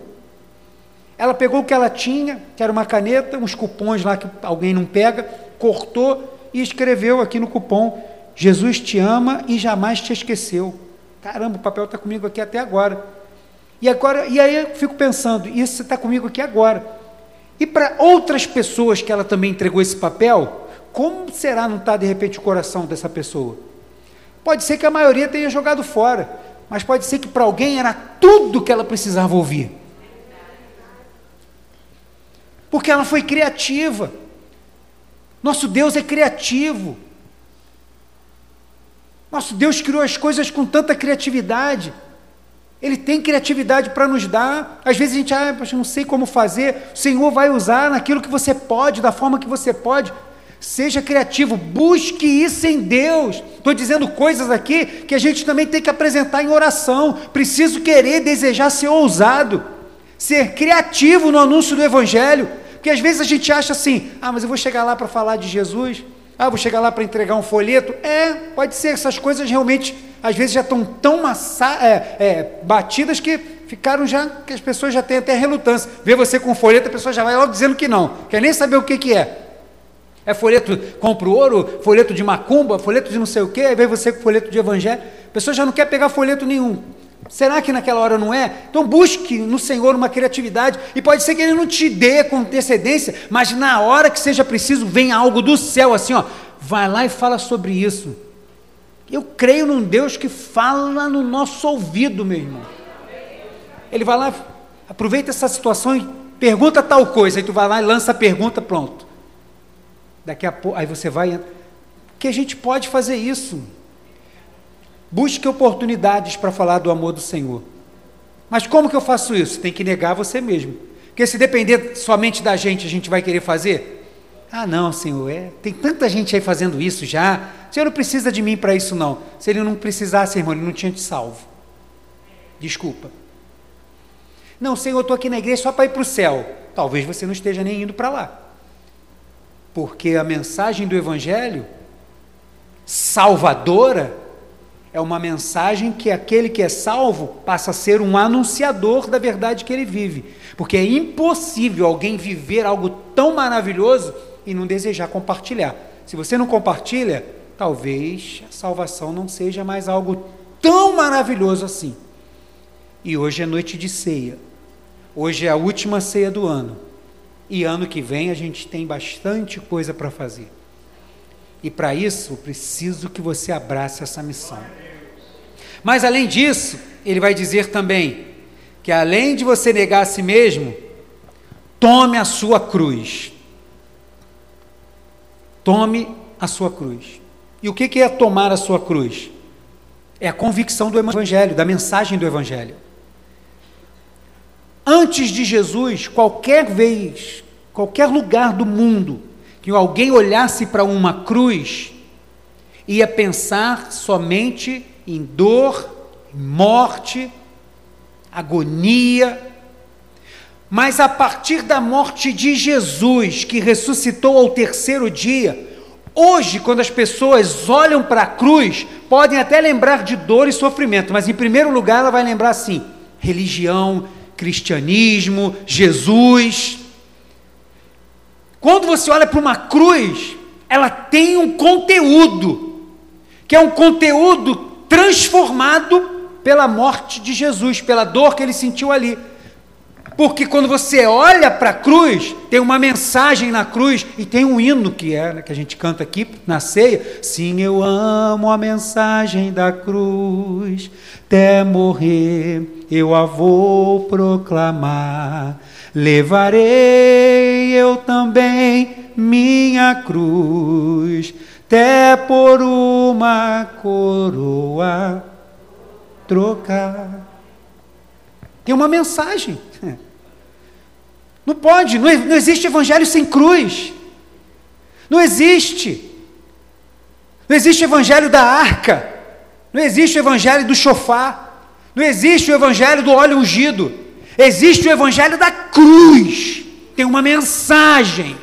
Ela pegou o que ela tinha, que era uma caneta, uns cupons lá que alguém não pega, cortou e escreveu aqui no cupom: Jesus te ama e jamais te esqueceu. Caramba, o papel está comigo aqui até agora. E agora, e aí eu fico pensando, isso está comigo aqui agora. E para outras pessoas que ela também entregou esse papel, como será não estar tá, de repente o coração dessa pessoa? Pode ser que a maioria tenha jogado fora, mas pode ser que para alguém era tudo que ela precisava ouvir. Porque ela foi criativa. Nosso Deus é criativo. Nosso Deus criou as coisas com tanta criatividade. Ele tem criatividade para nos dar. Às vezes a gente, ah, não sei como fazer. O Senhor vai usar naquilo que você pode, da forma que você pode. Seja criativo, busque isso em Deus. Estou dizendo coisas aqui que a gente também tem que apresentar em oração. Preciso querer, desejar ser ousado, ser criativo no anúncio do Evangelho. Porque às vezes a gente acha assim: ah, mas eu vou chegar lá para falar de Jesus, ah, vou chegar lá para entregar um folheto. É, pode ser, essas coisas realmente, às vezes já estão tão massa, é, é, batidas que ficaram já, que as pessoas já têm até relutância. Vê você com folheto, a pessoa já vai logo dizendo que não, quer nem saber o que, que é. É folheto compra ouro, folheto de macumba, folheto de não sei o quê, aí vem você com folheto de evangelho. A pessoa já não quer pegar folheto nenhum. Será que naquela hora não é? Então busque no Senhor uma criatividade. E pode ser que Ele não te dê com antecedência, mas na hora que seja preciso, venha algo do céu, assim, ó. Vai lá e fala sobre isso. Eu creio num Deus que fala no nosso ouvido, meu irmão. Ele vai lá, aproveita essa situação e pergunta tal coisa. Aí tu vai lá e lança a pergunta, pronto. Daqui a pouco, aí você vai. Que a gente pode fazer isso. Busque oportunidades para falar do amor do Senhor. Mas como que eu faço isso? Tem que negar você mesmo. Porque se depender somente da gente, a gente vai querer fazer? Ah, não, Senhor, é, tem tanta gente aí fazendo isso já. O Senhor não precisa de mim para isso, não. Se ele não precisasse, irmão, ele não tinha te salvo. Desculpa. Não, Senhor, eu estou aqui na igreja só para ir para o céu. Talvez você não esteja nem indo para lá. Porque a mensagem do Evangelho, salvadora, é uma mensagem que aquele que é salvo passa a ser um anunciador da verdade que ele vive. Porque é impossível alguém viver algo tão maravilhoso e não desejar compartilhar. Se você não compartilha, talvez a salvação não seja mais algo tão maravilhoso assim. E hoje é noite de ceia. Hoje é a última ceia do ano. E ano que vem a gente tem bastante coisa para fazer. E para isso, preciso que você abrace essa missão. Mas além disso, ele vai dizer também que além de você negar a si mesmo, tome a sua cruz. Tome a sua cruz. E o que é tomar a sua cruz? É a convicção do Evangelho, da mensagem do Evangelho. Antes de Jesus, qualquer vez, qualquer lugar do mundo que alguém olhasse para uma cruz, ia pensar somente em dor, morte, agonia. Mas a partir da morte de Jesus, que ressuscitou ao terceiro dia, hoje, quando as pessoas olham para a cruz, podem até lembrar de dor e sofrimento, mas em primeiro lugar ela vai lembrar assim: religião, cristianismo, Jesus. Quando você olha para uma cruz, ela tem um conteúdo, que é um conteúdo transformado pela morte de Jesus, pela dor que ele sentiu ali. Porque quando você olha para a cruz, tem uma mensagem na cruz e tem um hino que é né, que a gente canta aqui na ceia. Sim, eu amo a mensagem da cruz, até morrer eu a vou proclamar. Levarei eu também minha cruz, até por uma coroa trocar. Tem uma mensagem. Não pode, não, existe evangelho sem cruz. Não existe. Não existe evangelho da arca. Não existe o evangelho do chofar. Não existe o evangelho do óleo ungido. Existe o evangelho da cruz. Tem uma mensagem.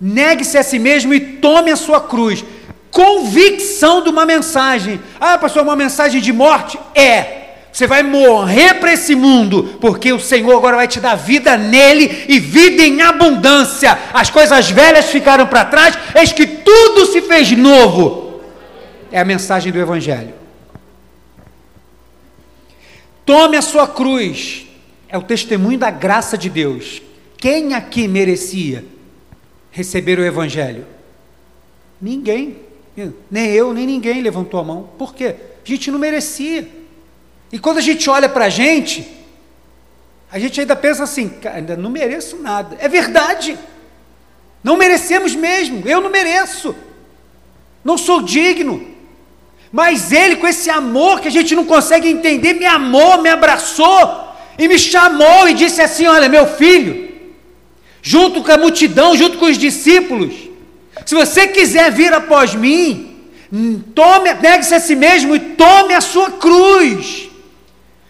Negue-se a si mesmo e tome a sua cruz. Convicção de uma mensagem. Ah, pastor, uma mensagem de morte? É. Você vai morrer para esse mundo, porque o Senhor agora vai te dar vida nele e vida em abundância. As coisas velhas ficaram para trás, eis que tudo se fez novo. É a mensagem do Evangelho. Tome a sua cruz, é o testemunho da graça de Deus. Quem aqui merecia receber o Evangelho? Ninguém, nem eu, nem ninguém levantou a mão. Por quê? A gente não merecia. E quando a gente olha para a gente, a gente ainda pensa assim, ainda não mereço nada. É verdade. Não merecemos mesmo. Eu não mereço. Não sou digno. Mas Ele, com esse amor que a gente não consegue entender, me amou, me abraçou e me chamou e disse assim: Olha, meu filho, junto com a multidão, junto com os discípulos, se você quiser vir após mim, tome, pegue-se a si mesmo e tome a sua cruz.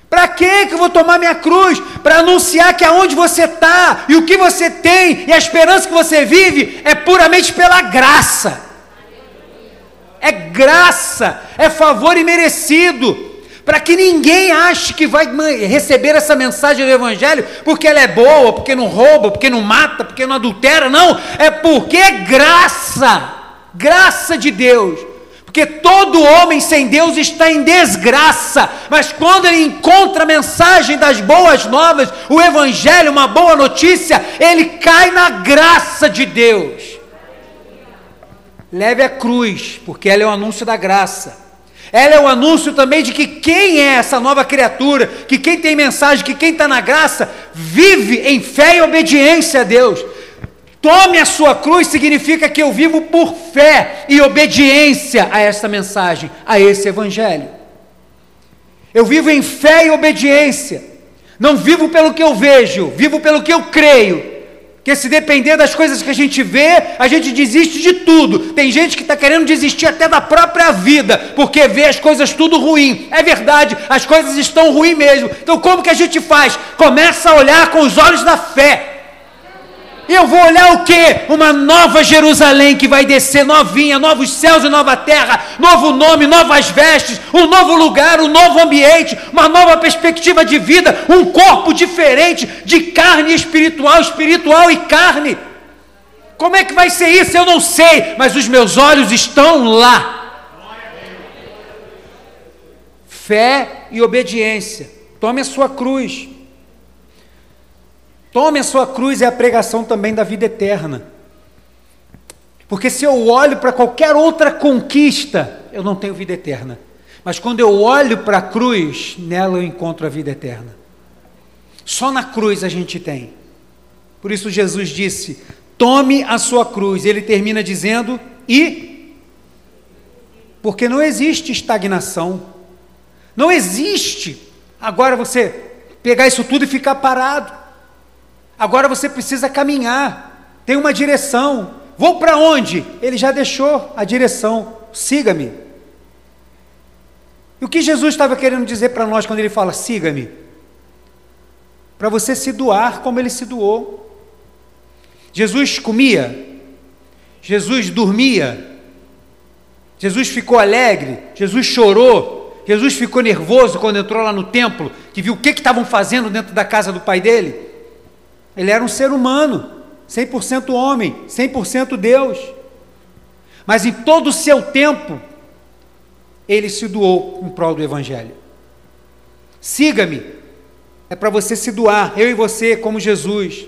Para que que eu vou tomar minha cruz? Para anunciar que aonde você está e o que você tem e a esperança que você vive é puramente pela graça. É graça, é favor imerecido. Para que ninguém ache que vai receber essa mensagem do Evangelho porque ela é boa, porque não rouba, porque não mata, porque não adultera. Não, é porque é graça, graça de Deus. Porque todo homem sem Deus está em desgraça, mas quando ele encontra a mensagem das boas novas, o Evangelho, uma boa notícia, ele cai na graça de Deus. Leve a cruz, porque ela é o anúncio da graça. Ela é o anúncio também de que quem é essa nova criatura, que quem tem mensagem, que quem está na graça, vive em fé e obediência a Deus. Tome a sua cruz significa que eu vivo por fé e obediência a esta mensagem, a esse evangelho. Eu vivo em fé e obediência. Não vivo pelo que eu vejo, vivo pelo que eu creio. Porque se depender das coisas que a gente vê, a gente desiste de tudo. Tem gente que está querendo desistir até da própria vida, porque vê as coisas tudo ruim. É verdade, as coisas estão ruins mesmo. Então como que a gente faz? Começa a olhar com os olhos da fé. Eu vou olhar o que? Uma nova Jerusalém que vai descer novinha, novos céus e nova terra, novo nome, novas vestes, um novo lugar, um novo ambiente, uma nova perspectiva de vida, um corpo diferente de carne espiritual, espiritual e carne. Como é que vai ser isso? Eu não sei, mas os meus olhos estão lá. Fé e obediência. Tome a sua cruz. Tome a sua cruz é a pregação também da vida eterna. Porque se eu olho para qualquer outra conquista, eu não tenho vida eterna. Mas quando eu olho para a cruz, nela eu encontro a vida eterna. Só na cruz a gente tem. Por isso Jesus disse: tome a sua cruz. Ele termina dizendo: e. Porque não existe estagnação. Não existe agora você pegar isso tudo e ficar parado. Agora você precisa caminhar, tem uma direção. Vou para onde? Ele já deixou a direção. Siga-me. E o que Jesus estava querendo dizer para nós quando ele fala: siga-me? Para você se doar como ele se doou. Jesus comia, Jesus dormia, Jesus ficou alegre, Jesus chorou, Jesus ficou nervoso quando entrou lá no templo, que viu o que estavam fazendo dentro da casa do pai dele. Ele era um ser humano, 100% homem, 100% Deus. Mas em todo o seu tempo, ele se doou em prol do Evangelho. Siga-me, é para você se doar, eu e você, como Jesus.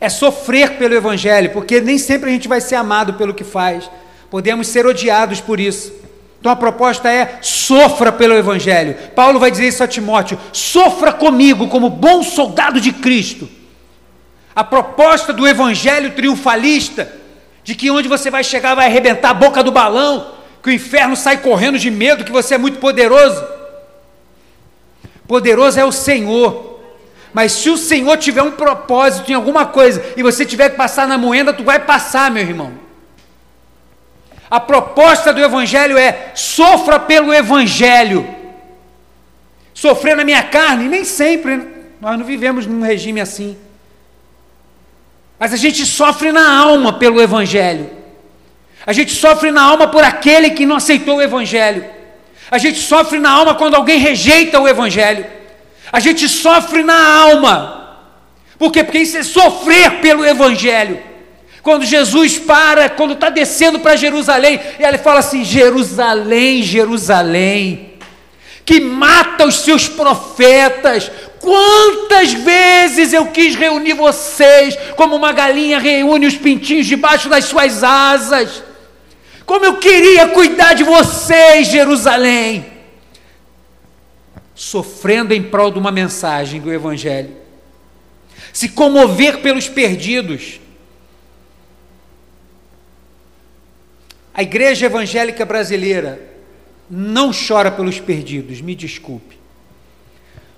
É sofrer pelo Evangelho, porque nem sempre a gente vai ser amado pelo que faz, podemos ser odiados por isso. Então a proposta é: sofra pelo Evangelho. Paulo vai dizer isso a Timóteo: sofra comigo como bom soldado de Cristo. A proposta do Evangelho triunfalista, de que onde você vai chegar vai arrebentar a boca do balão, que o inferno sai correndo de medo, que você é muito poderoso. Poderoso é o Senhor. Mas se o Senhor tiver um propósito em alguma coisa e você tiver que passar na moenda, tu vai passar, meu irmão. A proposta do Evangelho é: sofra pelo Evangelho. Sofrer na minha carne, nem sempre, né? nós não vivemos num regime assim. Mas a gente sofre na alma pelo Evangelho. A gente sofre na alma por aquele que não aceitou o Evangelho. A gente sofre na alma quando alguém rejeita o Evangelho. A gente sofre na alma. Por quê? Porque isso é sofrer pelo Evangelho. Quando Jesus para, quando está descendo para Jerusalém, e ele fala assim: Jerusalém, Jerusalém, que mata os seus profetas. Quantas vezes eu quis reunir vocês, como uma galinha reúne os pintinhos debaixo das suas asas. Como eu queria cuidar de vocês, Jerusalém. Sofrendo em prol de uma mensagem do Evangelho. Se comover pelos perdidos A igreja evangélica brasileira não chora pelos perdidos, me desculpe.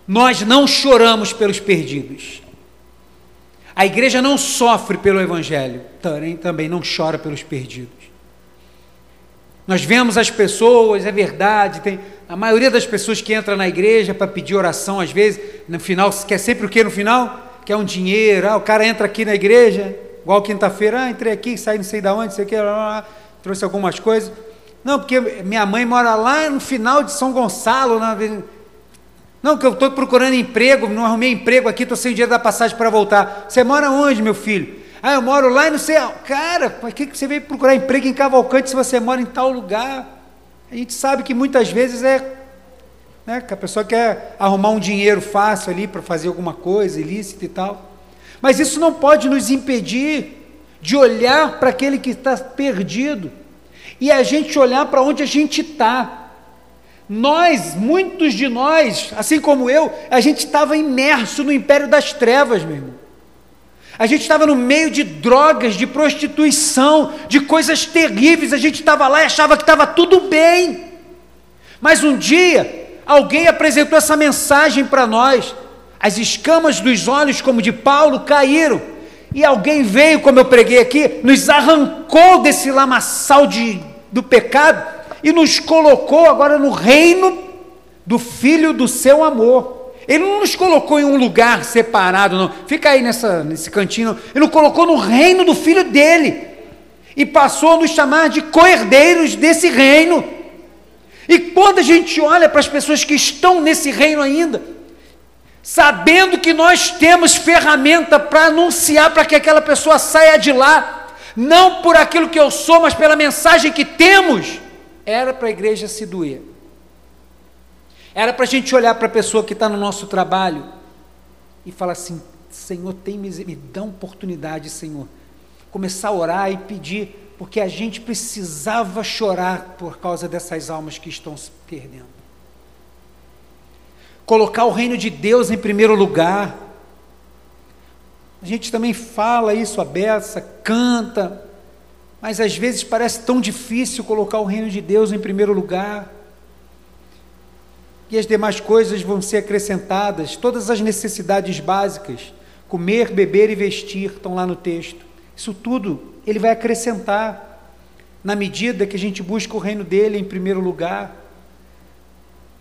Nós não choramos pelos perdidos. A igreja não sofre pelo evangelho, também, não chora pelos perdidos. Nós vemos as pessoas, é verdade, tem a maioria das pessoas que entra na igreja para pedir oração, às vezes, no final, quer sempre o que no final? Quer um dinheiro, ah, o cara entra aqui na igreja, igual quinta-feira, ah, entrei aqui, saí não sei de onde, sei o que, lá, lá, trouxe algumas coisas. Não, porque minha mãe mora lá no final de São Gonçalo. Na... Não, que eu estou procurando emprego, não arrumei emprego aqui, estou sem dinheiro da passagem para voltar. Você mora onde, meu filho? Ah, eu moro lá e não sei. Cara, por que você veio procurar emprego em Cavalcante se você mora em tal lugar? A gente sabe que muitas vezes é né, que a pessoa quer arrumar um dinheiro fácil ali para fazer alguma coisa ilícita e tal. Mas isso não pode nos impedir de olhar para aquele que está perdido e a gente olhar para onde a gente está. Nós, muitos de nós, assim como eu, a gente estava imerso no império das trevas, meu irmão. A gente estava no meio de drogas, de prostituição, de coisas terríveis. A gente estava lá e achava que estava tudo bem. Mas um dia, alguém apresentou essa mensagem para nós. As escamas dos olhos, como de Paulo, caíram e alguém veio, como eu preguei aqui, nos arrancou desse lamaçal de, do pecado e nos colocou agora no reino do Filho do seu amor. Ele não nos colocou em um lugar separado, não. Fica aí nessa, nesse cantinho. Ele nos colocou no reino do Filho dele. E passou a nos chamar de coerdeiros desse reino. E quando a gente olha para as pessoas que estão nesse reino ainda, sabendo que nós temos ferramenta para anunciar para que aquela pessoa saia de lá, não por aquilo que eu sou, mas pela mensagem que temos, era para a igreja se doer. Era para a gente olhar para a pessoa que está no nosso trabalho e falar assim: Senhor, tem me dá oportunidade, Senhor. Começar a orar e pedir, porque a gente precisava chorar por causa dessas almas que estão se perdendo colocar o reino de Deus em primeiro lugar. A gente também fala isso a beça, canta, mas às vezes parece tão difícil colocar o reino de Deus em primeiro lugar. E as demais coisas vão ser acrescentadas, todas as necessidades básicas, comer, beber e vestir, estão lá no texto. Isso tudo ele vai acrescentar na medida que a gente busca o reino dele em primeiro lugar.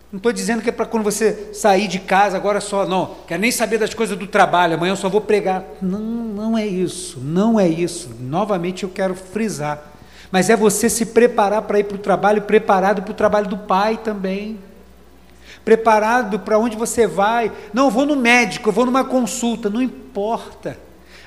Não estou dizendo que é para quando você sair de casa agora só, não. Quero nem saber das coisas do trabalho, amanhã eu só vou pregar. Não, não é isso, não é isso. Novamente eu quero frisar. Mas é você se preparar para ir para o trabalho, preparado para o trabalho do Pai também. Preparado para onde você vai. Não, eu vou no médico, eu vou numa consulta, não importa.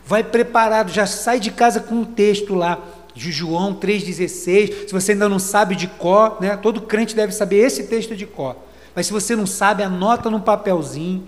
Vai preparado, já sai de casa com um texto lá de João 3,16. Se você ainda não sabe de cor, né, todo crente deve saber esse texto de cor. Mas se você não sabe, anota num papelzinho,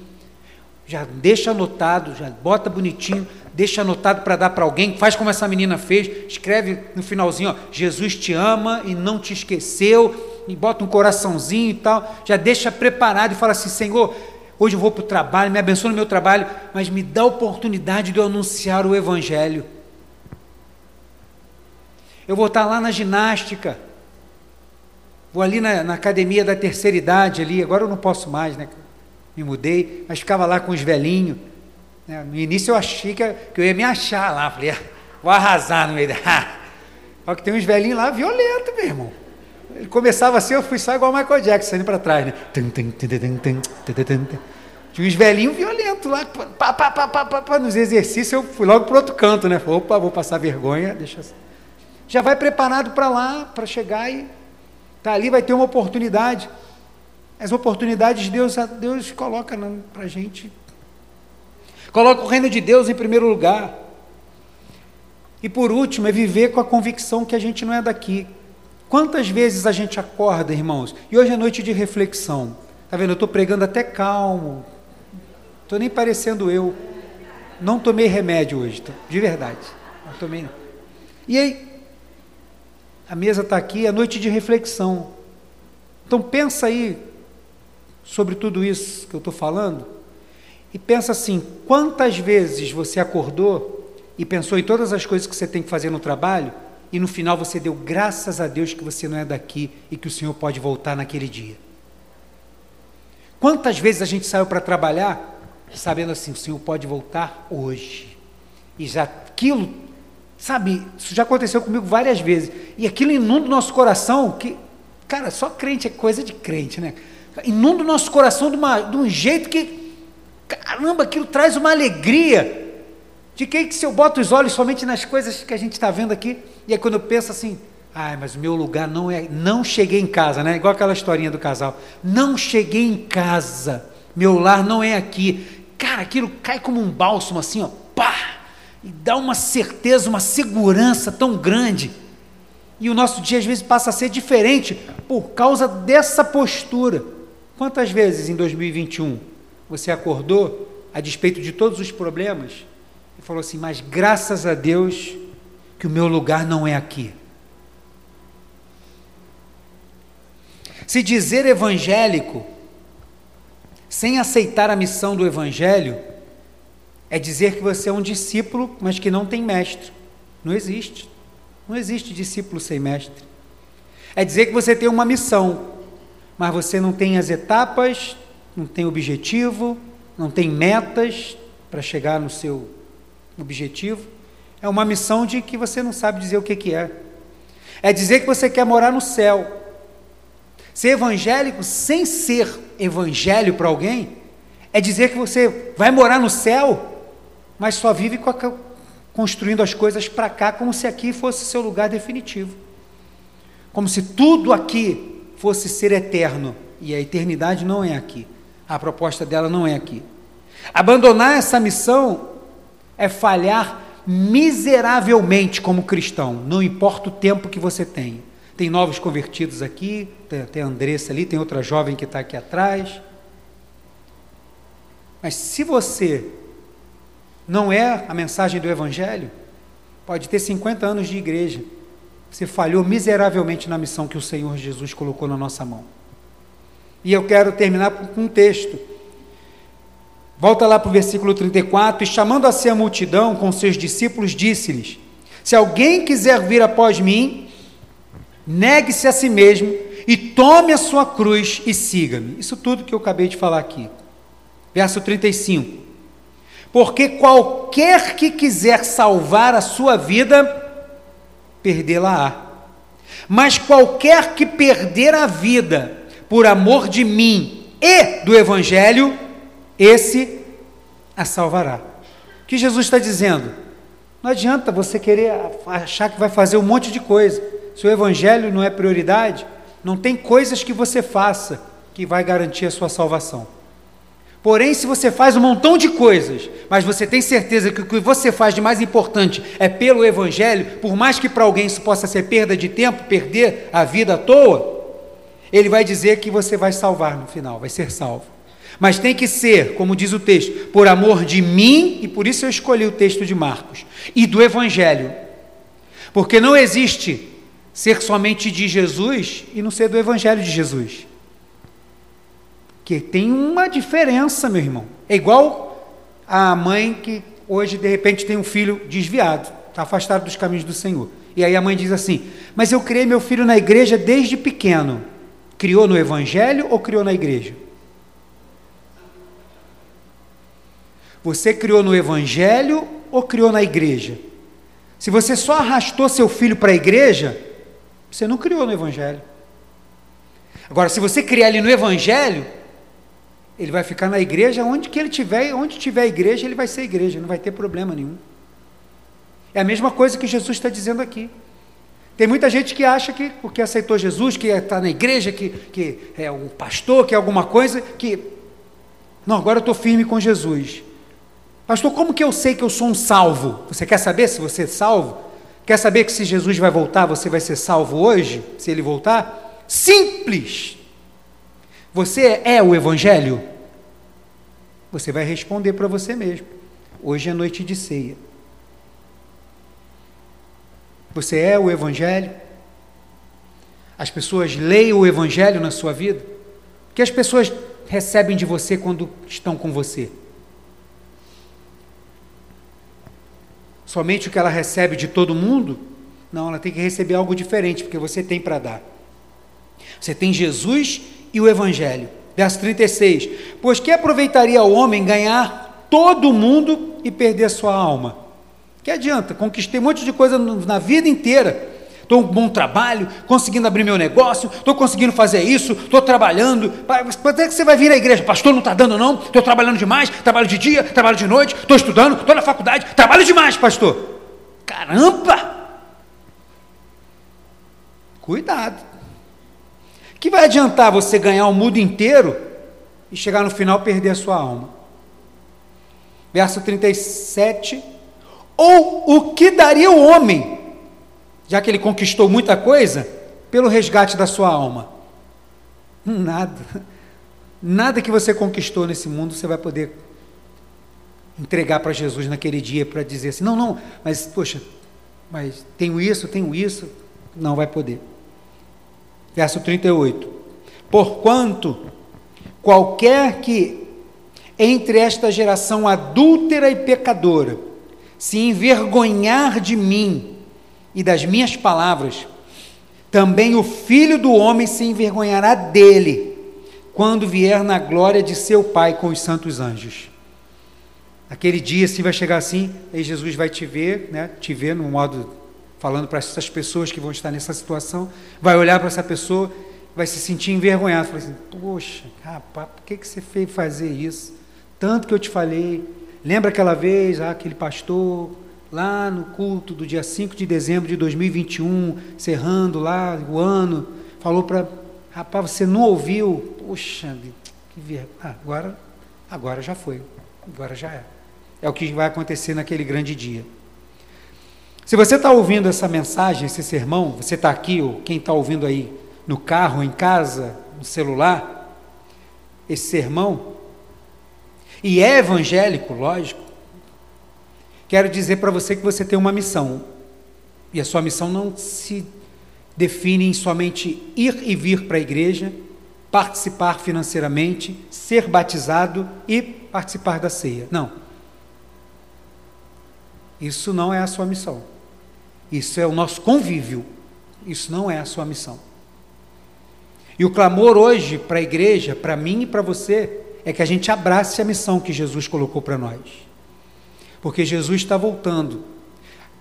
já deixa anotado, já bota bonitinho, deixa anotado para dar para alguém, faz como essa menina fez, escreve no finalzinho, ó, Jesus te ama e não te esqueceu, e bota um coraçãozinho e tal, já deixa preparado e fala assim, Senhor, hoje eu vou para o trabalho, me abençoa no meu trabalho, mas me dá a oportunidade de eu anunciar o Evangelho. Eu vou estar lá na ginástica, Vou ali na, na, academia da terceira idade ali, agora eu não posso mais, né? Me mudei, mas ficava lá com os velhinhos. Né? No início eu achei que, que, eu ia me achar lá, falei, ah, vou arrasar no meio da. Só que tem uns velhinhos lá violentos, meu irmão. Ele começava assim, eu fui só igual o Michael Jackson, indo para trás, né? Tinha uns velhinhos violentos lá, pá, pá, pá, pá, pá, pá, nos exercícios, eu fui logo para outro canto, né? Falei, opa, vou passar vergonha, deixa assim. Já vai preparado para lá, para chegar e Está ali, vai ter uma oportunidade. As oportunidades Deus, Deus coloca para a gente. Coloca o reino de Deus em primeiro lugar. E por último, é viver com a convicção que a gente não é daqui. Quantas vezes a gente acorda, irmãos? E hoje é noite de reflexão. Está vendo? Eu estou pregando até calmo. Estou nem parecendo eu. Não tomei remédio hoje, de verdade. Não tomei. Não. E aí, a mesa está aqui, é noite de reflexão. Então pensa aí sobre tudo isso que eu estou falando e pensa assim: quantas vezes você acordou e pensou em todas as coisas que você tem que fazer no trabalho e no final você deu graças a Deus que você não é daqui e que o Senhor pode voltar naquele dia? Quantas vezes a gente saiu para trabalhar sabendo assim: o Senhor pode voltar hoje? E já aquilo Sabe, isso já aconteceu comigo várias vezes. E aquilo inunda o nosso coração, que, cara, só crente é coisa de crente, né? Inunda o nosso coração de, uma, de um jeito que, caramba, aquilo traz uma alegria. De que, que se eu boto os olhos somente nas coisas que a gente está vendo aqui, e aí quando eu penso assim, ai, mas o meu lugar não é, não cheguei em casa, né? Igual aquela historinha do casal. Não cheguei em casa, meu lar não é aqui. Cara, aquilo cai como um bálsamo assim, ó! E dá uma certeza, uma segurança tão grande. E o nosso dia às vezes passa a ser diferente por causa dessa postura. Quantas vezes em 2021 você acordou a despeito de todos os problemas e falou assim: Mas graças a Deus que o meu lugar não é aqui. Se dizer evangélico sem aceitar a missão do evangelho é dizer que você é um discípulo, mas que não tem mestre. Não existe. Não existe discípulo sem mestre. É dizer que você tem uma missão, mas você não tem as etapas, não tem objetivo, não tem metas para chegar no seu objetivo. É uma missão de que você não sabe dizer o que, que é. É dizer que você quer morar no céu. Ser evangélico sem ser evangelho para alguém é dizer que você vai morar no céu mas só vive construindo as coisas para cá como se aqui fosse seu lugar definitivo. Como se tudo aqui fosse ser eterno. E a eternidade não é aqui. A proposta dela não é aqui. Abandonar essa missão é falhar miseravelmente como cristão, não importa o tempo que você tem. Tem novos convertidos aqui, tem, tem a Andressa ali, tem outra jovem que está aqui atrás. Mas se você não é a mensagem do Evangelho, pode ter 50 anos de igreja. Você falhou miseravelmente na missão que o Senhor Jesus colocou na nossa mão. E eu quero terminar com um texto. Volta lá para o versículo 34. E chamando a si a multidão com seus discípulos, disse-lhes: Se alguém quiser vir após mim, negue-se a si mesmo e tome a sua cruz e siga-me. Isso tudo que eu acabei de falar aqui. Verso 35 porque qualquer que quiser salvar a sua vida, perdê-la-á. Mas qualquer que perder a vida por amor de mim e do Evangelho, esse a salvará. O que Jesus está dizendo? Não adianta você querer achar que vai fazer um monte de coisa. Se o Evangelho não é prioridade, não tem coisas que você faça que vai garantir a sua salvação. Porém, se você faz um montão de coisas, mas você tem certeza que o que você faz de mais importante é pelo Evangelho, por mais que para alguém isso possa ser perda de tempo, perder a vida à toa, ele vai dizer que você vai salvar no final, vai ser salvo. Mas tem que ser, como diz o texto, por amor de mim, e por isso eu escolhi o texto de Marcos, e do Evangelho. Porque não existe ser somente de Jesus e não ser do Evangelho de Jesus. Que tem uma diferença, meu irmão. É igual a mãe que hoje, de repente, tem um filho desviado, está afastado dos caminhos do Senhor. E aí a mãe diz assim: Mas eu criei meu filho na igreja desde pequeno. Criou no Evangelho ou criou na igreja? Você criou no Evangelho ou criou na igreja? Se você só arrastou seu filho para a igreja, você não criou no Evangelho. Agora, se você criar ele no Evangelho, ele vai ficar na igreja onde que ele tiver, onde tiver igreja, ele vai ser igreja, não vai ter problema nenhum. É a mesma coisa que Jesus está dizendo aqui. Tem muita gente que acha que, porque aceitou Jesus, que está na igreja, que, que é um pastor, que é alguma coisa, que. Não, agora eu estou firme com Jesus. Pastor, como que eu sei que eu sou um salvo? Você quer saber se você é salvo? Quer saber que se Jesus vai voltar, você vai ser salvo hoje, se ele voltar? Simples. Você é o Evangelho? Você vai responder para você mesmo. Hoje é noite de ceia. Você é o Evangelho? As pessoas leem o Evangelho na sua vida? O que as pessoas recebem de você quando estão com você? Somente o que ela recebe de todo mundo? Não, ela tem que receber algo diferente, porque você tem para dar. Você tem Jesus e o Evangelho. Verso 36. Pois que aproveitaria o homem ganhar todo o mundo e perder sua alma? Que adianta? Conquistei um monte de coisa na vida inteira. Estou um bom trabalho, conseguindo abrir meu negócio, estou conseguindo fazer isso, estou trabalhando. Quando é que você vai vir à igreja? Pastor, não está dando não? Estou trabalhando demais, trabalho de dia, trabalho de noite, estou estudando, estou na faculdade, trabalho demais, pastor. Caramba! Cuidado que vai adiantar você ganhar o mundo inteiro e chegar no final perder a sua alma? Verso 37. Ou o que daria o homem, já que ele conquistou muita coisa, pelo resgate da sua alma? Nada. Nada que você conquistou nesse mundo você vai poder entregar para Jesus naquele dia para dizer assim: não, não, mas poxa, mas tenho isso, tenho isso. Não vai poder. Verso 38. Porquanto qualquer que entre esta geração adúltera e pecadora se envergonhar de mim e das minhas palavras, também o filho do homem se envergonhará dele, quando vier na glória de seu Pai com os santos anjos. Aquele dia, se vai chegar assim, aí Jesus vai te ver, né, te ver no modo falando para essas pessoas que vão estar nessa situação, vai olhar para essa pessoa, vai se sentir envergonhado, falar assim, poxa, rapaz, por que, que você fez fazer isso? Tanto que eu te falei, lembra aquela vez, ah, aquele pastor, lá no culto do dia 5 de dezembro de 2021, cerrando lá o ano, falou para, rapaz, você não ouviu? Poxa, que vergonha, ah, agora, agora já foi, agora já é. É o que vai acontecer naquele grande dia. Se você está ouvindo essa mensagem, esse sermão, você está aqui, ou quem está ouvindo aí no carro, em casa, no celular, esse sermão, e é evangélico, lógico, quero dizer para você que você tem uma missão. E a sua missão não se define em somente ir e vir para a igreja, participar financeiramente, ser batizado e participar da ceia. Não. Isso não é a sua missão. Isso é o nosso convívio. Isso não é a sua missão. E o clamor hoje para a igreja, para mim e para você, é que a gente abrace a missão que Jesus colocou para nós. Porque Jesus está voltando.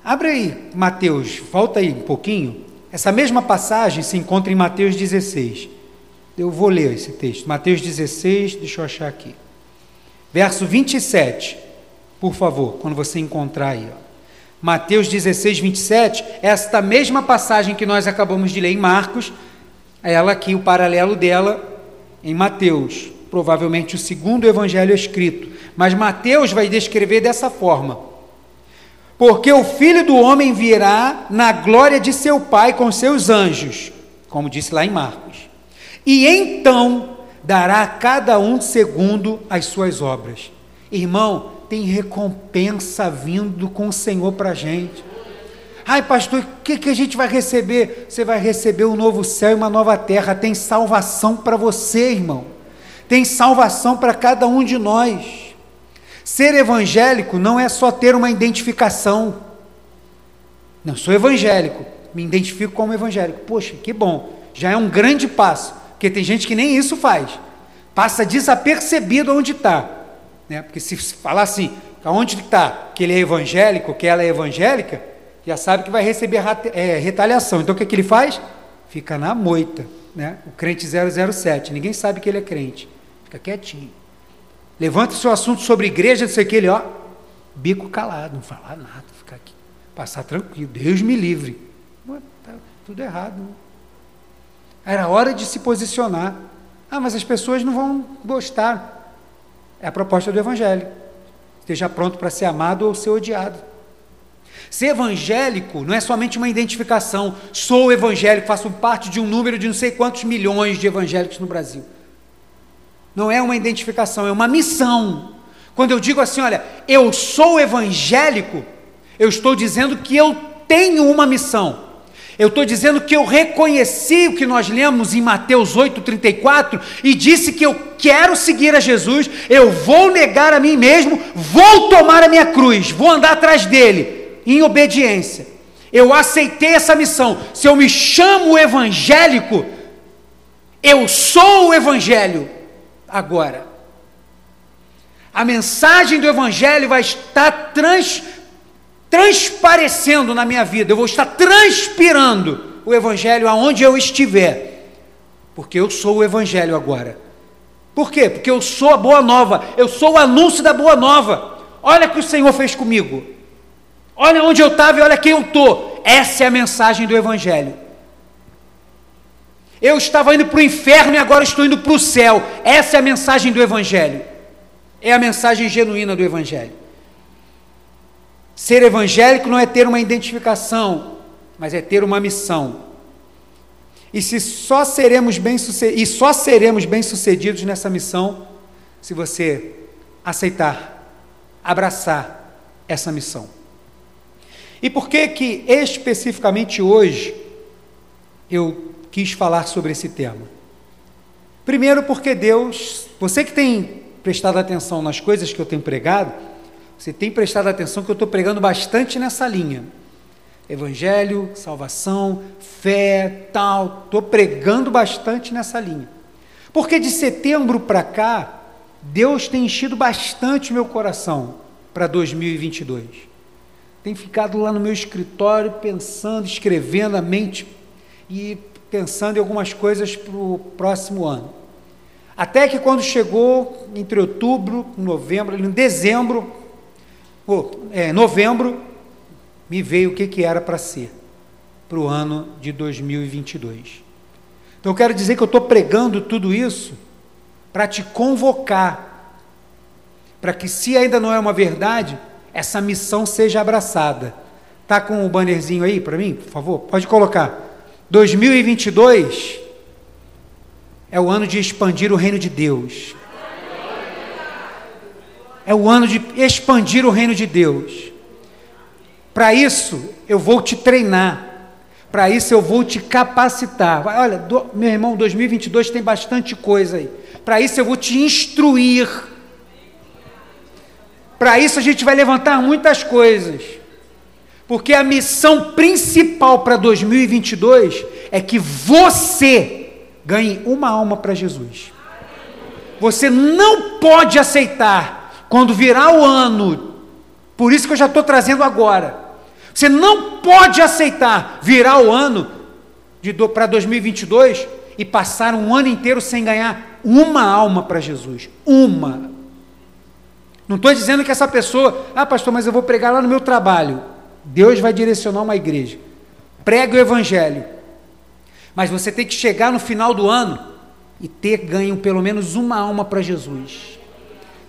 Abre aí, Mateus, volta aí um pouquinho. Essa mesma passagem se encontra em Mateus 16. eu vou ler esse texto. Mateus 16, deixa eu achar aqui. Verso 27, por favor, quando você encontrar aí. Ó. Mateus 16, 27, esta mesma passagem que nós acabamos de ler em Marcos, é ela aqui, o paralelo dela em Mateus, provavelmente o segundo evangelho escrito. Mas Mateus vai descrever dessa forma: Porque o filho do homem virá na glória de seu Pai com seus anjos, como disse lá em Marcos, e então dará a cada um segundo as suas obras. Irmão, tem recompensa vindo com o Senhor para a gente. Ai, pastor, o que, que a gente vai receber? Você vai receber um novo céu e uma nova terra. Tem salvação para você, irmão. Tem salvação para cada um de nós. Ser evangélico não é só ter uma identificação. Não, sou evangélico, me identifico como evangélico. Poxa, que bom, já é um grande passo, porque tem gente que nem isso faz. Passa desapercebido onde está. Né? Porque se falar assim, aonde está, que ele é evangélico, que ela é evangélica, já sabe que vai receber é, retaliação. Então o que, é que ele faz? Fica na moita, né? O crente 007, ninguém sabe que ele é crente. Fica quietinho. Levanta seu assunto sobre igreja, não sei o que, ele, ó, bico calado, não falar nada, ficar aqui, passar tranquilo. Deus me livre. Tá tudo errado. Né? Era hora de se posicionar. Ah, mas as pessoas não vão gostar. É a proposta do Evangelho. Esteja pronto para ser amado ou ser odiado. Ser evangélico não é somente uma identificação. Sou evangélico, faço parte de um número de não sei quantos milhões de evangélicos no Brasil. Não é uma identificação, é uma missão. Quando eu digo assim, olha, eu sou evangélico, eu estou dizendo que eu tenho uma missão. Eu estou dizendo que eu reconheci o que nós lemos em Mateus 8,34 e disse que eu quero seguir a Jesus, eu vou negar a mim mesmo, vou tomar a minha cruz, vou andar atrás dele em obediência. Eu aceitei essa missão. Se eu me chamo evangélico, eu sou o evangelho agora. A mensagem do evangelho vai estar trans, transparecendo na minha vida. Eu vou estar transpirando o evangelho aonde eu estiver. Porque eu sou o evangelho agora. Por quê? Porque eu sou a boa nova. Eu sou o anúncio da boa nova. Olha o que o Senhor fez comigo. Olha onde eu estava e olha quem eu estou. Essa é a mensagem do Evangelho. Eu estava indo para o inferno e agora estou indo para o céu. Essa é a mensagem do Evangelho. É a mensagem genuína do Evangelho. Ser evangélico não é ter uma identificação, mas é ter uma missão. E se só seremos bem e só seremos bem sucedidos nessa missão se você aceitar, abraçar essa missão. E por que que especificamente hoje eu quis falar sobre esse tema? Primeiro porque Deus, você que tem prestado atenção nas coisas que eu tenho pregado, você tem prestado atenção que eu estou pregando bastante nessa linha. Evangelho, salvação, fé, tal. Estou pregando bastante nessa linha. Porque de setembro para cá, Deus tem enchido bastante meu coração para 2022. Tenho ficado lá no meu escritório pensando, escrevendo a mente e pensando em algumas coisas para o próximo ano. Até que quando chegou entre outubro, novembro, em dezembro, oh, é, novembro, me veio o que, que era para ser para o ano de 2022. Então eu quero dizer que eu estou pregando tudo isso para te convocar, para que se ainda não é uma verdade, essa missão seja abraçada. Tá com o bannerzinho aí para mim, por favor? Pode colocar. 2022 é o ano de expandir o reino de Deus. É o ano de expandir o reino de Deus. Para isso, eu vou te treinar. Para isso, eu vou te capacitar. Olha, do, meu irmão, 2022 tem bastante coisa aí. Para isso, eu vou te instruir para isso a gente vai levantar muitas coisas. Porque a missão principal para 2022 é que você ganhe uma alma para Jesus. Você não pode aceitar quando virar o ano, por isso que eu já estou trazendo agora. Você não pode aceitar virar o ano para 2022 e passaram um ano inteiro sem ganhar uma alma para Jesus. Uma. Não estou dizendo que essa pessoa, ah, pastor, mas eu vou pregar lá no meu trabalho. Deus vai direcionar uma igreja. Prega o evangelho. Mas você tem que chegar no final do ano e ter ganho pelo menos uma alma para Jesus.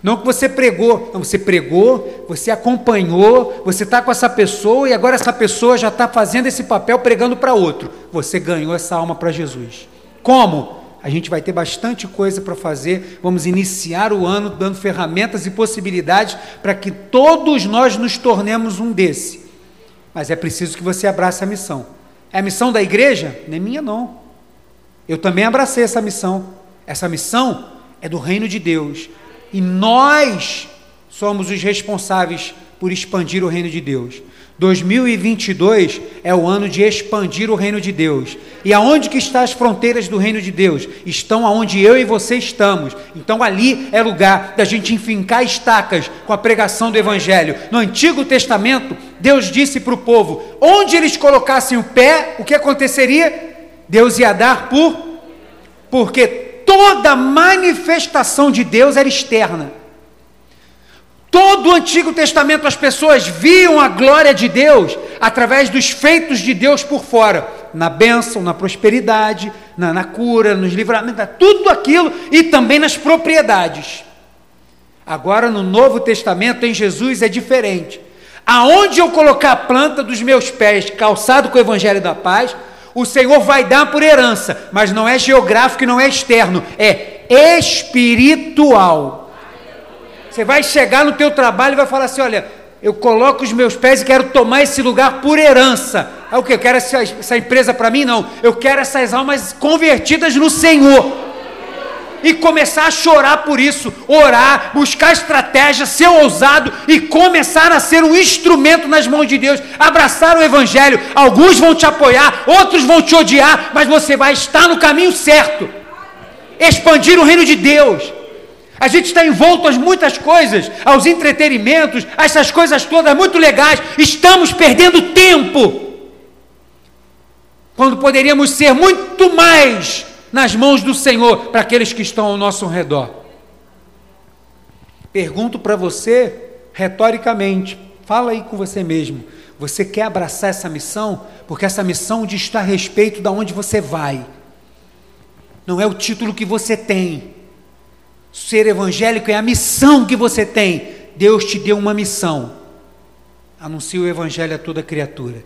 Não que você pregou, não, você pregou, você acompanhou, você está com essa pessoa e agora essa pessoa já está fazendo esse papel pregando para outro. Você ganhou essa alma para Jesus. Como? A gente vai ter bastante coisa para fazer. Vamos iniciar o ano dando ferramentas e possibilidades para que todos nós nos tornemos um desse. Mas é preciso que você abrace a missão. É a missão da igreja? Não é minha, não. Eu também abracei essa missão. Essa missão é do reino de Deus. E nós somos os responsáveis por expandir o reino de Deus. 2022 é o ano de expandir o reino de Deus. E aonde que estão as fronteiras do reino de Deus? Estão aonde eu e você estamos. Então ali é lugar da gente enfincar estacas com a pregação do evangelho. No Antigo Testamento, Deus disse para o povo: onde eles colocassem o pé, o que aconteceria? Deus ia dar por porque toda manifestação de Deus era externa. Todo o Antigo Testamento as pessoas viam a glória de Deus através dos feitos de Deus por fora, na bênção, na prosperidade, na, na cura, nos livramentos, tudo aquilo e também nas propriedades. Agora no Novo Testamento, em Jesus, é diferente. Aonde eu colocar a planta dos meus pés, calçado com o Evangelho da Paz, o Senhor vai dar por herança, mas não é geográfico e não é externo, é espiritual. Você vai chegar no teu trabalho e vai falar assim: olha, eu coloco os meus pés e quero tomar esse lugar por herança. É o que? Eu quero essa, essa empresa para mim? Não. Eu quero essas almas convertidas no Senhor. E começar a chorar por isso, orar, buscar estratégia, ser ousado e começar a ser um instrumento nas mãos de Deus, abraçar o Evangelho. Alguns vão te apoiar, outros vão te odiar, mas você vai estar no caminho certo. Expandir o reino de Deus a gente está envolto a muitas coisas, aos entretenimentos, a essas coisas todas muito legais. Estamos perdendo tempo. Quando poderíamos ser muito mais nas mãos do Senhor para aqueles que estão ao nosso redor. Pergunto para você, retoricamente, fala aí com você mesmo. Você quer abraçar essa missão? Porque essa missão diz a respeito de onde você vai. Não é o título que você tem Ser evangélico é a missão que você tem. Deus te deu uma missão. Anuncie o evangelho a toda criatura.